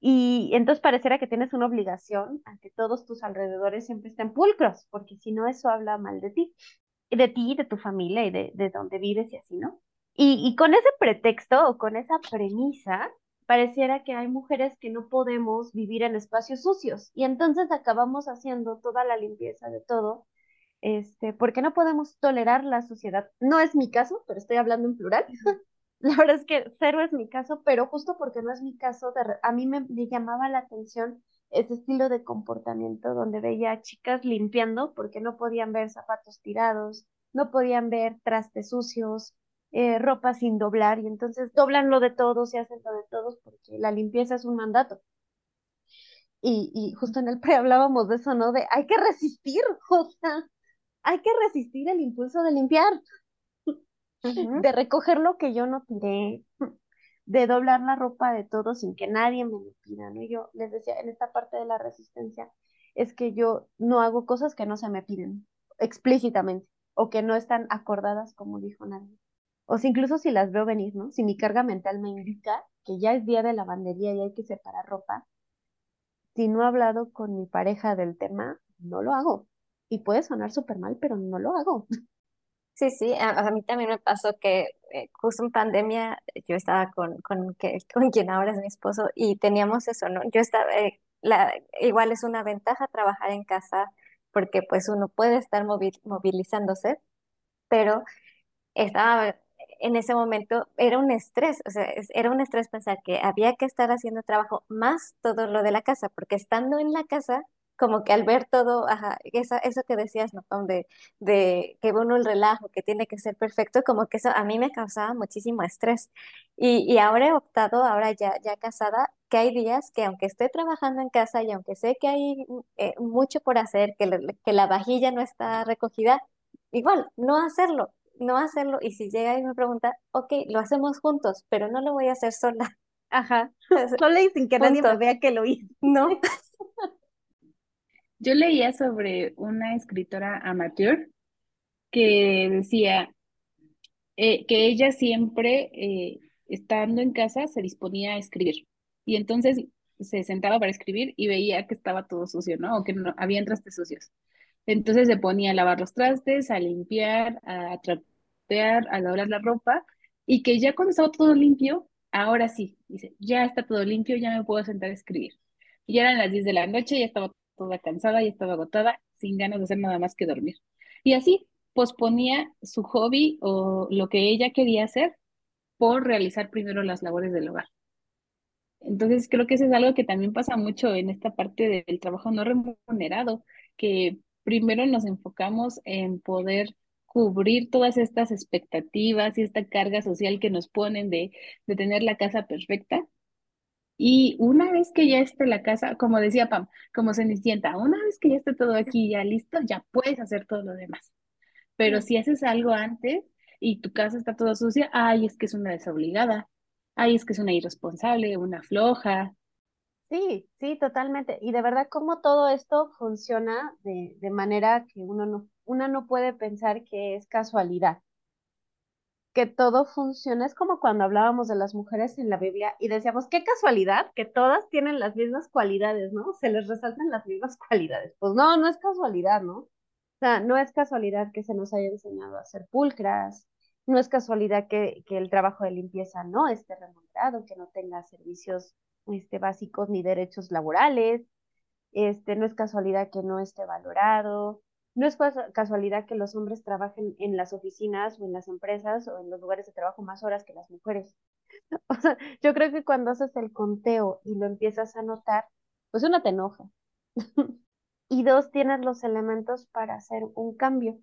Y entonces pareciera que tienes una obligación a que todos tus alrededores siempre estén pulcros, porque si no, eso habla mal de ti, de ti, de tu familia y de, de donde vives y así, ¿no? Y con ese pretexto o con esa premisa, pareciera que hay mujeres que no podemos vivir en espacios sucios y entonces acabamos haciendo toda la limpieza de todo, este, porque no podemos tolerar la suciedad. No es mi caso, pero estoy hablando en plural. La verdad es que cero es mi caso, pero justo porque no es mi caso, a mí me, llamaba la atención ese estilo de comportamiento donde veía a chicas limpiando porque no podían ver zapatos tirados, no podían ver trastes sucios, eh, ropa sin doblar, y entonces doblan lo de todos y hacen lo de todos porque la limpieza es un mandato. Y, y justo en el pre hablábamos de eso, ¿no? De hay que resistir, o sea, hay que resistir el impulso de limpiar de recoger lo que yo no tiré, de doblar la ropa de todos sin que nadie me lo pida, ¿no? Yo les decía, en esta parte de la resistencia, es que yo no hago cosas que no se me piden explícitamente o que no están acordadas como dijo nadie. O incluso si las veo venir, ¿no? Si mi carga mental me indica que ya es día de lavandería y hay que separar ropa, si no he hablado con mi pareja del tema, no lo hago. Y puede sonar súper mal, pero no lo hago. Sí, sí, a, mí también me pasó que eh, justo en pandemia yo estaba con, con, con quien ahora es mi esposo y teníamos eso, ¿no? Yo estaba, eh, la, igual es una ventaja trabajar en casa porque pues uno puede estar movilizándose, pero estaba en ese momento, era un estrés, o sea, era un estrés pensar que había que estar haciendo trabajo más todo lo de la casa, porque estando en la casa como que al ver todo, ajá, eso que decías, ¿no? De, de que uno el relajo, que tiene que ser perfecto, como que eso a mí me causaba muchísimo estrés. Y, y ahora he optado, ahora ya, ya casada, que hay días que aunque esté trabajando en casa y aunque sé que hay eh, mucho por hacer, que, que la vajilla no está recogida, igual, no hacerlo, no hacerlo. Y si llega y me pregunta, ok, lo hacemos juntos, pero no lo voy a hacer sola. Ajá, sola y sin que nadie me vea que lo hice. No. Yo leía sobre una escritora amateur que decía eh, que ella siempre, eh, estando en casa, se disponía a escribir. Y entonces se sentaba para escribir y veía que estaba todo sucio, ¿no? O que no había trastes sucios. Entonces se ponía a lavar los trastes, a limpiar, a trapear, a lavar la ropa, y que ya cuando estaba todo limpio, ahora sí, dice, ya está todo limpio, ya me puedo sentar a escribir. Y ya eran las 10 de la noche, ya estaba toda cansada y estaba agotada, sin ganas de hacer nada más que dormir. Y así posponía su hobby o lo que ella quería hacer por realizar primero las labores del hogar. Entonces creo que eso es algo que también pasa mucho en esta parte del trabajo no remunerado, que primero nos enfocamos en poder cubrir todas estas expectativas y esta carga social que nos ponen de, de tener la casa perfecta y una vez que ya esté la casa, como decía Pam, como Cenicienta, una vez que ya esté todo aquí ya listo, ya puedes hacer todo lo demás. Pero si haces algo antes y tu casa está toda sucia, ay, es que es una desobligada, ay, es que es una irresponsable, una floja. Sí, sí, totalmente. Y de verdad, cómo todo esto funciona de, de manera que uno no, uno no puede pensar que es casualidad que todo funciona. Es como cuando hablábamos de las mujeres en la Biblia y decíamos, qué casualidad que todas tienen las mismas cualidades, ¿no? Se les resaltan las mismas cualidades. Pues no, no es casualidad, ¿no? O sea, no es casualidad que se nos haya enseñado a hacer pulcras, no es casualidad que, que el trabajo de limpieza no esté remunerado, que no tenga servicios este, básicos ni derechos laborales, este, no es casualidad que no esté valorado, no es casualidad que los hombres trabajen en las oficinas o en las empresas o en los lugares de trabajo más horas que las mujeres. O sea, yo creo que cuando haces el conteo y lo empiezas a notar, pues uno te enoja. y dos, tienes los elementos para hacer un cambio.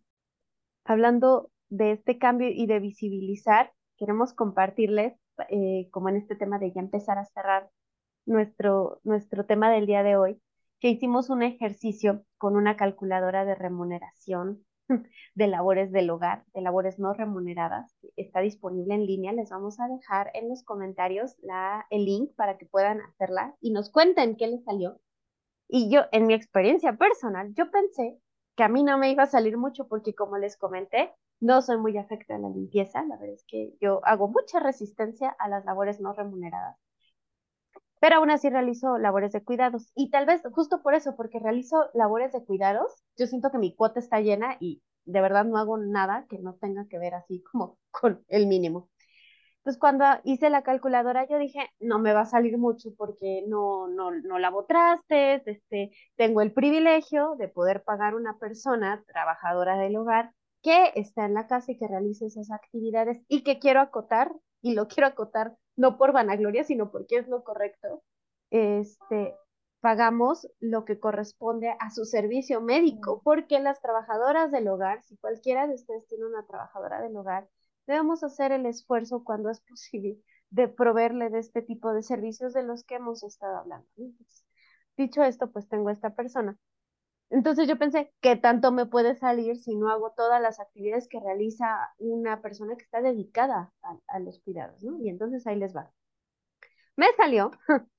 Hablando de este cambio y de visibilizar, queremos compartirles, eh, como en este tema de ya empezar a cerrar nuestro, nuestro tema del día de hoy, que hicimos un ejercicio con una calculadora de remuneración de labores del hogar, de labores no remuneradas. Está disponible en línea. Les vamos a dejar en los comentarios la, el link para que puedan hacerla y nos cuenten qué les salió. Y yo, en mi experiencia personal, yo pensé que a mí no me iba a salir mucho porque, como les comenté, no soy muy afecta a la limpieza. La verdad es que yo hago mucha resistencia a las labores no remuneradas pero aún así realizo labores de cuidados. Y tal vez justo por eso, porque realizo labores de cuidados, yo siento que mi cuota está llena y de verdad no hago nada que no tenga que ver así como con el mínimo. Entonces, cuando hice la calculadora, yo dije, no me va a salir mucho porque no, no, no lavo trastes, este, tengo el privilegio de poder pagar una persona trabajadora del hogar que está en la casa y que realice esas actividades y que quiero acotar, y lo quiero acotar no por vanagloria, sino porque es lo correcto, este, pagamos lo que corresponde a su servicio médico, porque las trabajadoras del hogar, si cualquiera de ustedes tiene una trabajadora del hogar, debemos hacer el esfuerzo cuando es posible de proveerle de este tipo de servicios de los que hemos estado hablando. dicho esto, pues tengo esta persona entonces yo pensé, ¿qué tanto me puede salir si no hago todas las actividades que realiza una persona que está dedicada a, los cuidados, ¿no? Y entonces ahí les va. Me salió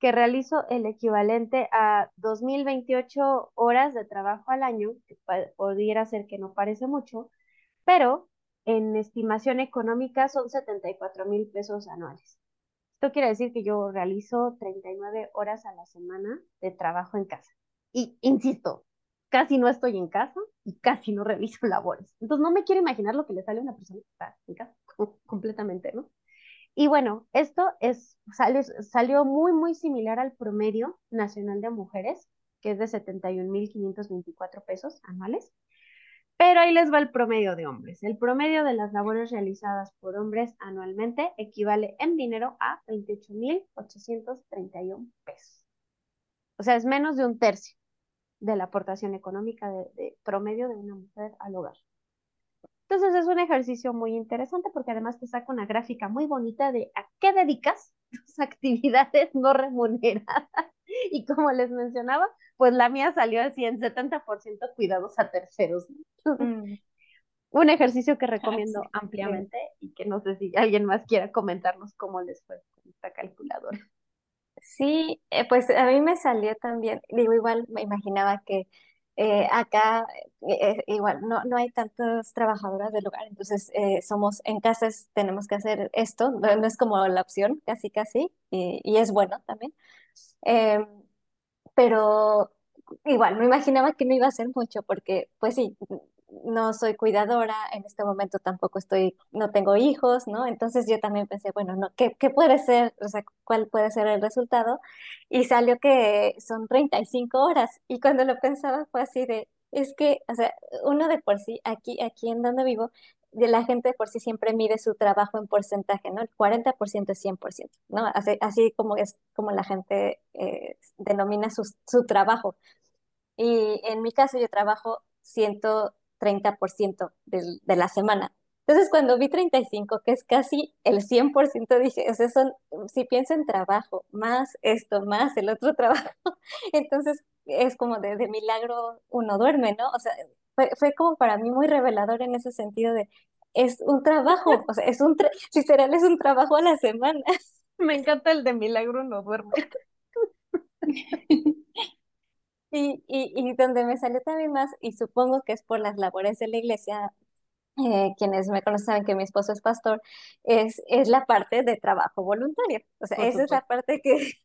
que realizo el equivalente a 2.028 horas de trabajo al año, que pudiera ser que no parece mucho, pero en estimación económica son 74 mil pesos anuales. Esto quiere decir que yo realizo 39 horas a la semana de trabajo en casa. Y insisto, casi no estoy en casa y casi no reviso labores. Entonces no me quiero imaginar lo que le sale a una persona que está en casa completamente, ¿no? Y bueno, esto es, salió, salió muy, muy similar al promedio nacional de mujeres, que es de 71.524 pesos anuales. Pero ahí les va el promedio de hombres. El promedio de las labores realizadas por hombres anualmente equivale en dinero a 28.831 pesos. O sea, es menos de un tercio de la aportación económica de, promedio de una mujer al hogar. Entonces es un ejercicio muy interesante porque además te saca una gráfica muy bonita de a qué dedicas tus actividades no remuneradas. Y como les mencionaba, pues la mía salió así en 70% cuidados a terceros. Mm. Un ejercicio que recomiendo ampliamente y que no sé si alguien más quiera comentarnos cómo les fue con esta calculadora. Sí, eh, pues a mí me salió también, digo, igual me imaginaba que eh, acá eh, igual no, no hay tantas trabajadoras del hogar, entonces somos en casas, tenemos que hacer esto, no, es como la opción, casi casi, y, y es bueno también. Em, pero igual me imaginaba que no iba a ser mucho, porque pues sí, no soy cuidadora, en este momento tampoco estoy, no tengo hijos, ¿no? Entonces yo también pensé, bueno, no, ¿qué, qué puede ser, o sea, cuál puede ser el resultado? Y salió que son 35 horas. Y cuando lo pensaba fue así de, es que, o sea, uno de por sí, aquí, aquí en donde vivo, de la gente de por sí siempre mide su trabajo en porcentaje, ¿no? El 40% es 100%, ¿no? Así, así como es como la gente eh, denomina su, su trabajo. Y en mi caso yo trabajo 100 30% de, de la semana. Entonces, cuando vi 35, que es casi el 100%, dije, o sea, son, si pienso en trabajo, más esto, más el otro trabajo, entonces es como de, de milagro uno duerme, ¿no? O sea, fue, fue, como para mí muy revelador en ese sentido de, es un trabajo, o sea, es un, literal es un trabajo a la semana. Me encanta el de milagro uno duerme. Y, y, y donde me salió también más, y supongo que es por las labores de la iglesia, eh, quienes me conocen saben que mi esposo es pastor, es, es la parte de trabajo voluntario. O sea, esa es la parte que,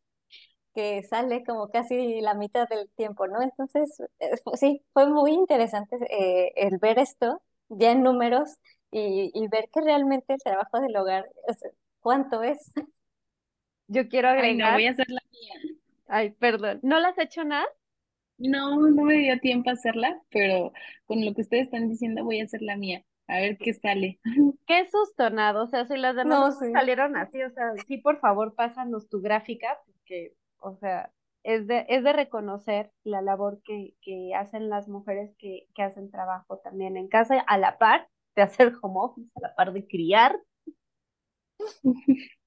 que sale como casi la mitad del tiempo, ¿no? Entonces, eh, sí, fue muy interesante eh, el ver esto ya en números y, y, ver que realmente el trabajo del hogar, ¿cuánto es? Yo quiero agregar. Ay, no, voy a hacer la mía. Ay, perdón. ¿No las has hecho nada? No, no me dio tiempo a hacerla, pero con lo que ustedes están diciendo voy a hacer la mía. A ver qué sale. Qué susto, nada. O sea, si las demás salieron así, o sea, sí, por favor, pásanos tu gráfica, porque, o sea, es de, es de reconocer la labor que, que hacen las mujeres que, que hacen trabajo también en casa, a la par de hacer home office, a la par de criar.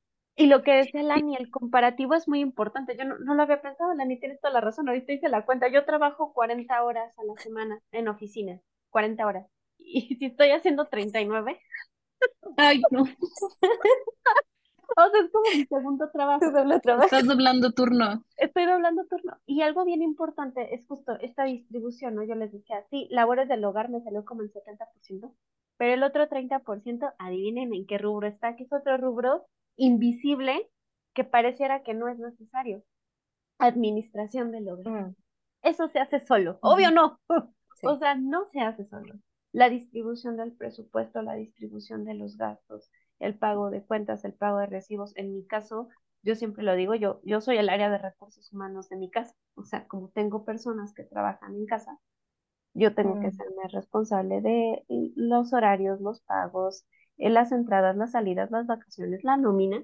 Y lo que decía Lani, el comparativo es muy importante. Yo no, no, lo había pensado, Lani, tienes toda la razón. Ahorita hice la cuenta. Yo trabajo 40 horas a la semana en oficina, 40 horas. Y si estoy haciendo 39. Ay, no. o sea, es como mi segundo trabajo. trabajo. Estás doblando turno. Estoy doblando turno. Y algo bien importante es justo esta distribución, ¿no? Yo les decía, sí, labores del hogar me salió como el 70%, pero el otro 30%, adivinen en qué rubro está, que es otro rubro invisible que pareciera que no es necesario. Administración del hogar. Mm. Eso se hace solo. Obvio no. O sea, no se hace solo. La distribución del presupuesto, la distribución de los gastos, el pago de cuentas, el pago de recibos. En mi caso, yo siempre lo digo, yo, yo soy el área de recursos humanos de mi casa. O sea, como tengo personas que trabajan en casa, yo tengo que mm. serme responsable de los horarios, los pagos, las entradas, las salidas, las vacaciones, la nómina,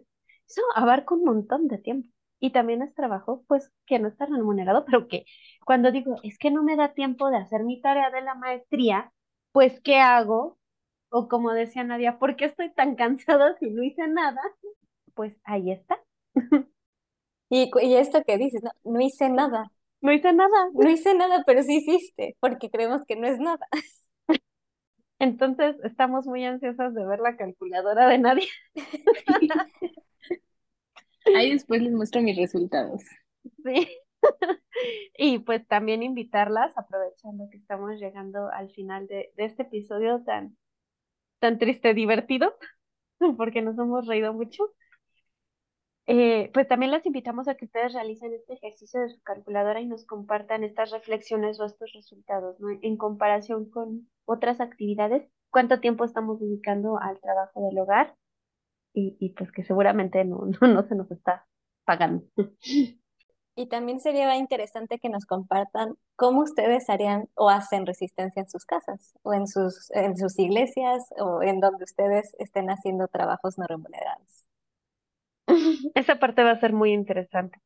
eso abarca un montón de tiempo. Y también es trabajo, pues, que no está remunerado, pero que cuando digo, es que no me da tiempo de hacer mi tarea de la maestría, pues, ¿qué hago? O como decía Nadia, ¿por qué estoy tan cansada si no hice nada? Pues ahí está. Y, y esto que dices, no, no hice nada. No hice nada. No hice nada, pero sí hiciste, porque creemos que no es nada. Entonces, estamos muy ansiosas de ver la calculadora de nadie. Ahí después les muestro mis resultados. Sí. Y pues también invitarlas, aprovechando que estamos llegando al final de, de este episodio tan, tan triste, divertido, porque nos hemos reído mucho. Eh, pues también las invitamos a que ustedes realicen este ejercicio de su calculadora y nos compartan estas reflexiones o estos resultados, ¿no? En comparación con otras actividades, cuánto tiempo estamos dedicando al trabajo del hogar y, y pues que seguramente no, no, no se nos está pagando. Y también sería interesante que nos compartan cómo ustedes harían o hacen resistencia en sus casas, o en sus, en sus iglesias, o en donde ustedes estén haciendo trabajos no remunerados. Esa parte va a ser muy interesante.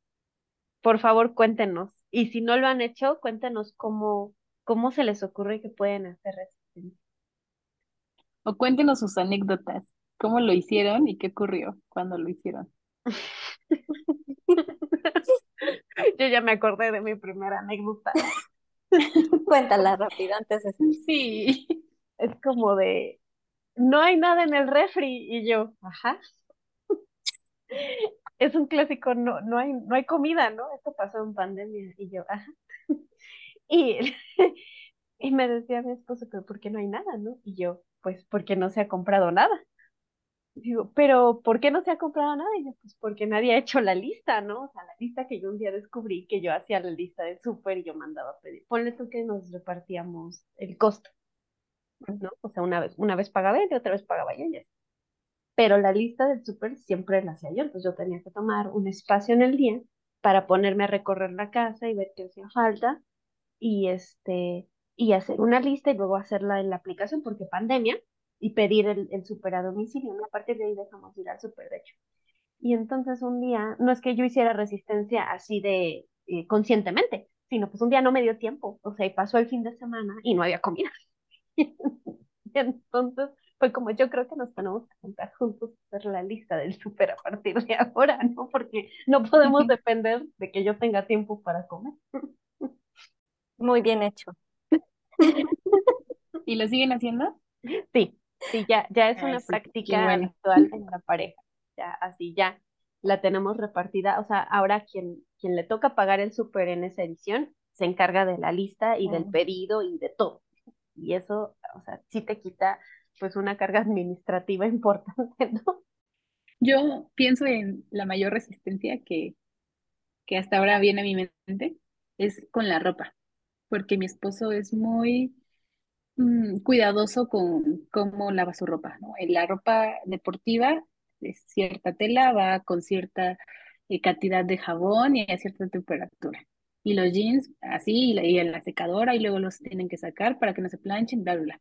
Por favor, cuéntenos. Y si no lo han hecho, cuéntenos cómo, cómo se les ocurre que pueden hacer resistencia. O cuéntenos sus anécdotas, cómo lo hicieron y qué ocurrió cuando lo hicieron. Yo ya me acordé de mi primera anécdota. Cuéntala rápido antes de... Sí. Es como de, no hay nada en el refri. Y yo, ajá. Es un clásico, no, no hay, no hay comida, ¿no? Esto pasó en pandemia. Y yo, ajá. Y, me decía mi esposo, pero ¿por qué no hay nada, no? Y yo, pues porque no se ha comprado nada. Digo, pero ¿por qué no se ha comprado nada? Y yo, pues porque nadie ha hecho la lista, ¿no? O sea, la lista que yo un día descubrí que yo hacía la lista de súper y yo mandaba a pedir. Ponle tú que nos repartíamos el costo, ¿no? O sea, una vez, una vez pagaba él y otra vez pagaba yo. Pero la lista del súper siempre la hacía yo, entonces yo tenía que tomar un espacio en el día para ponerme a recorrer la casa y ver qué hacía falta y este y hacer una lista y luego hacerla en la aplicación porque pandemia y pedir el, el súper a domicilio, ¿no? A partir de ahí dejamos ir al súper, de hecho. Y entonces un día, no es que yo hiciera resistencia así de eh, conscientemente, sino pues un día no me dio tiempo, o sea, y pasó el fin de semana y no había comida. y entonces fue como yo creo que nos tenemos que juntar juntos a hacer la lista del súper a partir de ahora, ¿no? Porque no podemos depender de que yo tenga tiempo para comer. Muy bien hecho. ¿Y lo siguen haciendo? Sí, Sí, ya, ya es una sí, práctica bueno. habitual en la pareja. Ya, así ya la tenemos repartida. O sea, ahora quien, quien le toca pagar el súper en esa edición se encarga de la lista y del pedido y de todo. Y eso, o sea, sí te quita pues una carga administrativa importante, ¿no? Yo pienso en la mayor resistencia que, que hasta ahora viene a mi mente, es con la ropa, porque mi esposo es muy mm, cuidadoso con cómo lava su ropa, ¿no? En La ropa deportiva de cierta tela va con cierta eh, cantidad de jabón y a cierta temperatura. Y los jeans así, y, la- y en la secadora, y luego los tienen que sacar para que no se planchen, bla, bla, bla.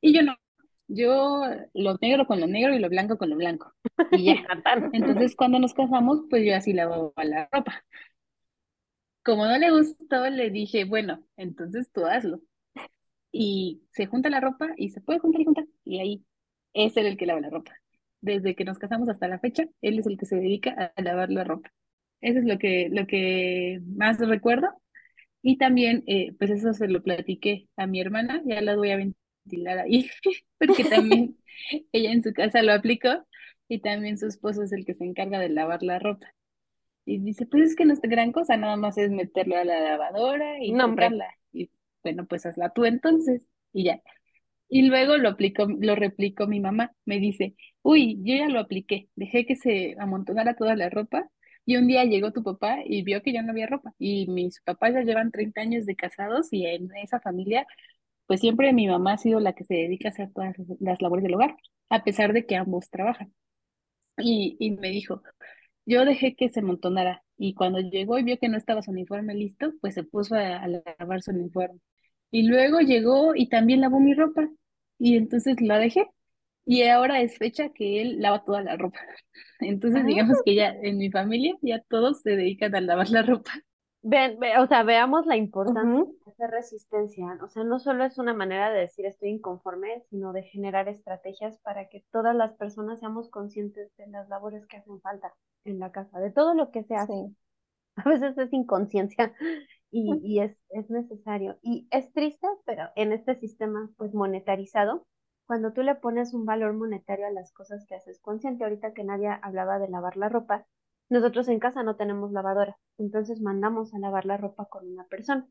Y yo no, yo lo negro con lo negro y lo blanco con lo blanco. Y ya. Entonces, cuando nos casamos, pues yo así lavaba la ropa. Como no le gustó, le dije, bueno, entonces tú hazlo. Y se junta la ropa y se puede juntar y juntar. Y ahí es él el que lava la ropa. Desde que nos casamos hasta la fecha, él es el que se dedica a lavar la ropa. Eso es lo que, lo que más recuerdo. Y también, eh, pues eso se lo platiqué a mi hermana, ya la voy a ventilar ahí, porque también ella en su casa lo aplicó y también su esposo es el que se encarga de lavar la ropa. Y dice, pues es que no es gran cosa, nada más es meterlo a la lavadora y No, hombre. secarla. Y bueno, pues hazla tú entonces. Y ya. Y luego lo aplicó, lo replicó mi mamá. Me dice, uy, yo ya lo apliqué. Dejé que se amontonara toda la ropa. Y un día llegó tu papá y vio que ya no había ropa. Y mis papás ya llevan 30 años de casados y en esa familia, pues siempre mi mamá ha sido la que se dedica a hacer todas las labores del hogar, a pesar de que ambos trabajan. Y, y me dijo, yo dejé que se amontonara y cuando llegó y vio que no estaba su uniforme listo, pues se puso a, a lavar su uniforme. Y luego llegó y también lavó mi ropa y entonces la dejé y ahora es fecha que él lava toda la ropa. Entonces Ah. digamos que ya en mi familia ya todos se dedican a lavar la ropa. Ven, ve- o sea, veamos la importancia de hacer resistencia. O sea, no solo es una manera de decir estoy inconforme, sino de generar estrategias para que todas las personas seamos conscientes de las labores que hacen falta en la casa, de todo lo que se hace. Sí. A veces es inconsciencia y, y es, es necesario. Y es triste, pero en este sistema pues monetarizado, cuando tú le pones un valor monetario a las cosas que haces consciente, ahorita que nadie hablaba de lavar la ropa, nosotros en casa no tenemos lavadora, entonces mandamos a lavar la ropa con una persona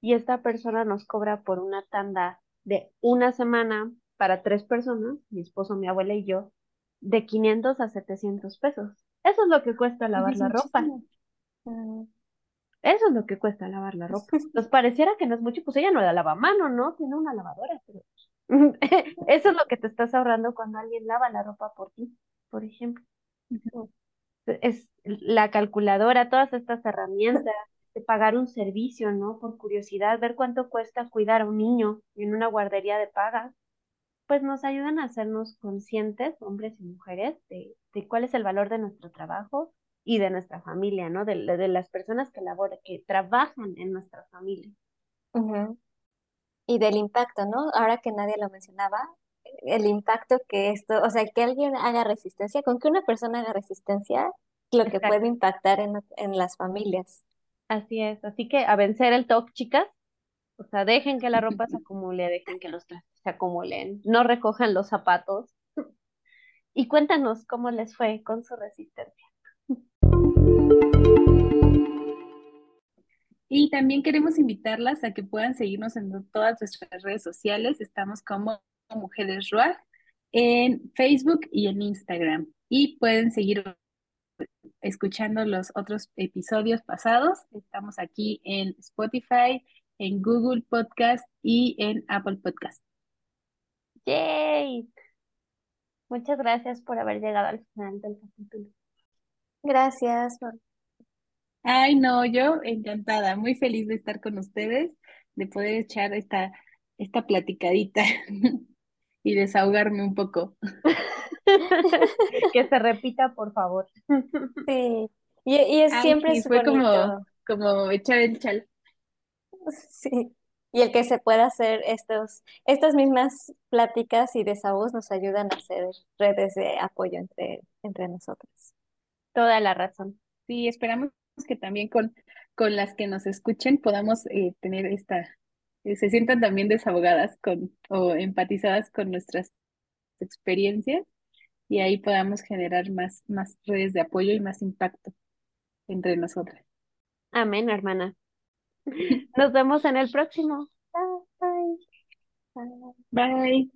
y esta persona nos cobra por una tanda de una semana para tres personas, mi esposo, mi abuela y yo, de 500 a 700 pesos. Eso es lo que cuesta lavar la ropa. Eso es lo que cuesta lavar la ropa. Nos pareciera que no es mucho, pues ella no la lava a mano, ¿no? Tiene una lavadora, pero eso es lo que te estás ahorrando cuando alguien lava la ropa por ti, por ejemplo. Es la calculadora, todas estas herramientas, de pagar un servicio, ¿no? Por curiosidad, ver cuánto cuesta cuidar a un niño en una guardería de paga, pues nos ayudan a hacernos conscientes, hombres y mujeres, de, de cuál es el valor de nuestro trabajo y de nuestra familia, ¿no? De, de las personas que laboran, que trabajan en nuestra familia. Y del impacto, ¿no? Ahora que nadie lo mencionaba, el impacto que esto, o sea, que alguien haga resistencia, con que una persona haga resistencia, lo que Exacto. puede impactar en, en las familias. Así es, así que a vencer el TOC, chicas. O sea, dejen que la ropa se acumule, dejen que los trastes se acumulen, no recojan los zapatos. Y cuéntanos cómo les fue con su resistencia. Y también queremos invitarlas a que puedan seguirnos en todas nuestras redes sociales. Estamos como Mujeres Ruag en Facebook y en Instagram. Y pueden seguir escuchando los otros episodios pasados. Estamos aquí en Spotify, en Google Podcast y en Apple Podcast. ¡Yay! Muchas gracias por haber llegado al final del capítulo. Gracias. por- Ay, no, yo encantada, muy feliz de estar con ustedes, de poder echar esta, esta platicadita y desahogarme un poco. Que se repita, por favor. Sí. Y, y es Ay, siempre sí, fue como, bonito. como echar el chal. Sí. Y el que se pueda hacer estos, estas mismas pláticas y desahogos nos ayudan a hacer redes de apoyo entre, entre nosotros. Toda la razón. Sí, esperamos que también con, con las que nos escuchen podamos eh, tener esta, se sientan también desahogadas con, o empatizadas con nuestras experiencias y ahí podamos generar más, más redes de apoyo y más impacto entre nosotras. Amén, hermana. Nos vemos en el próximo. Bye. Bye.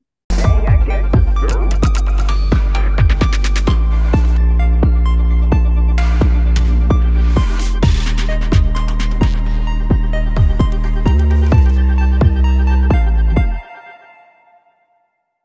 The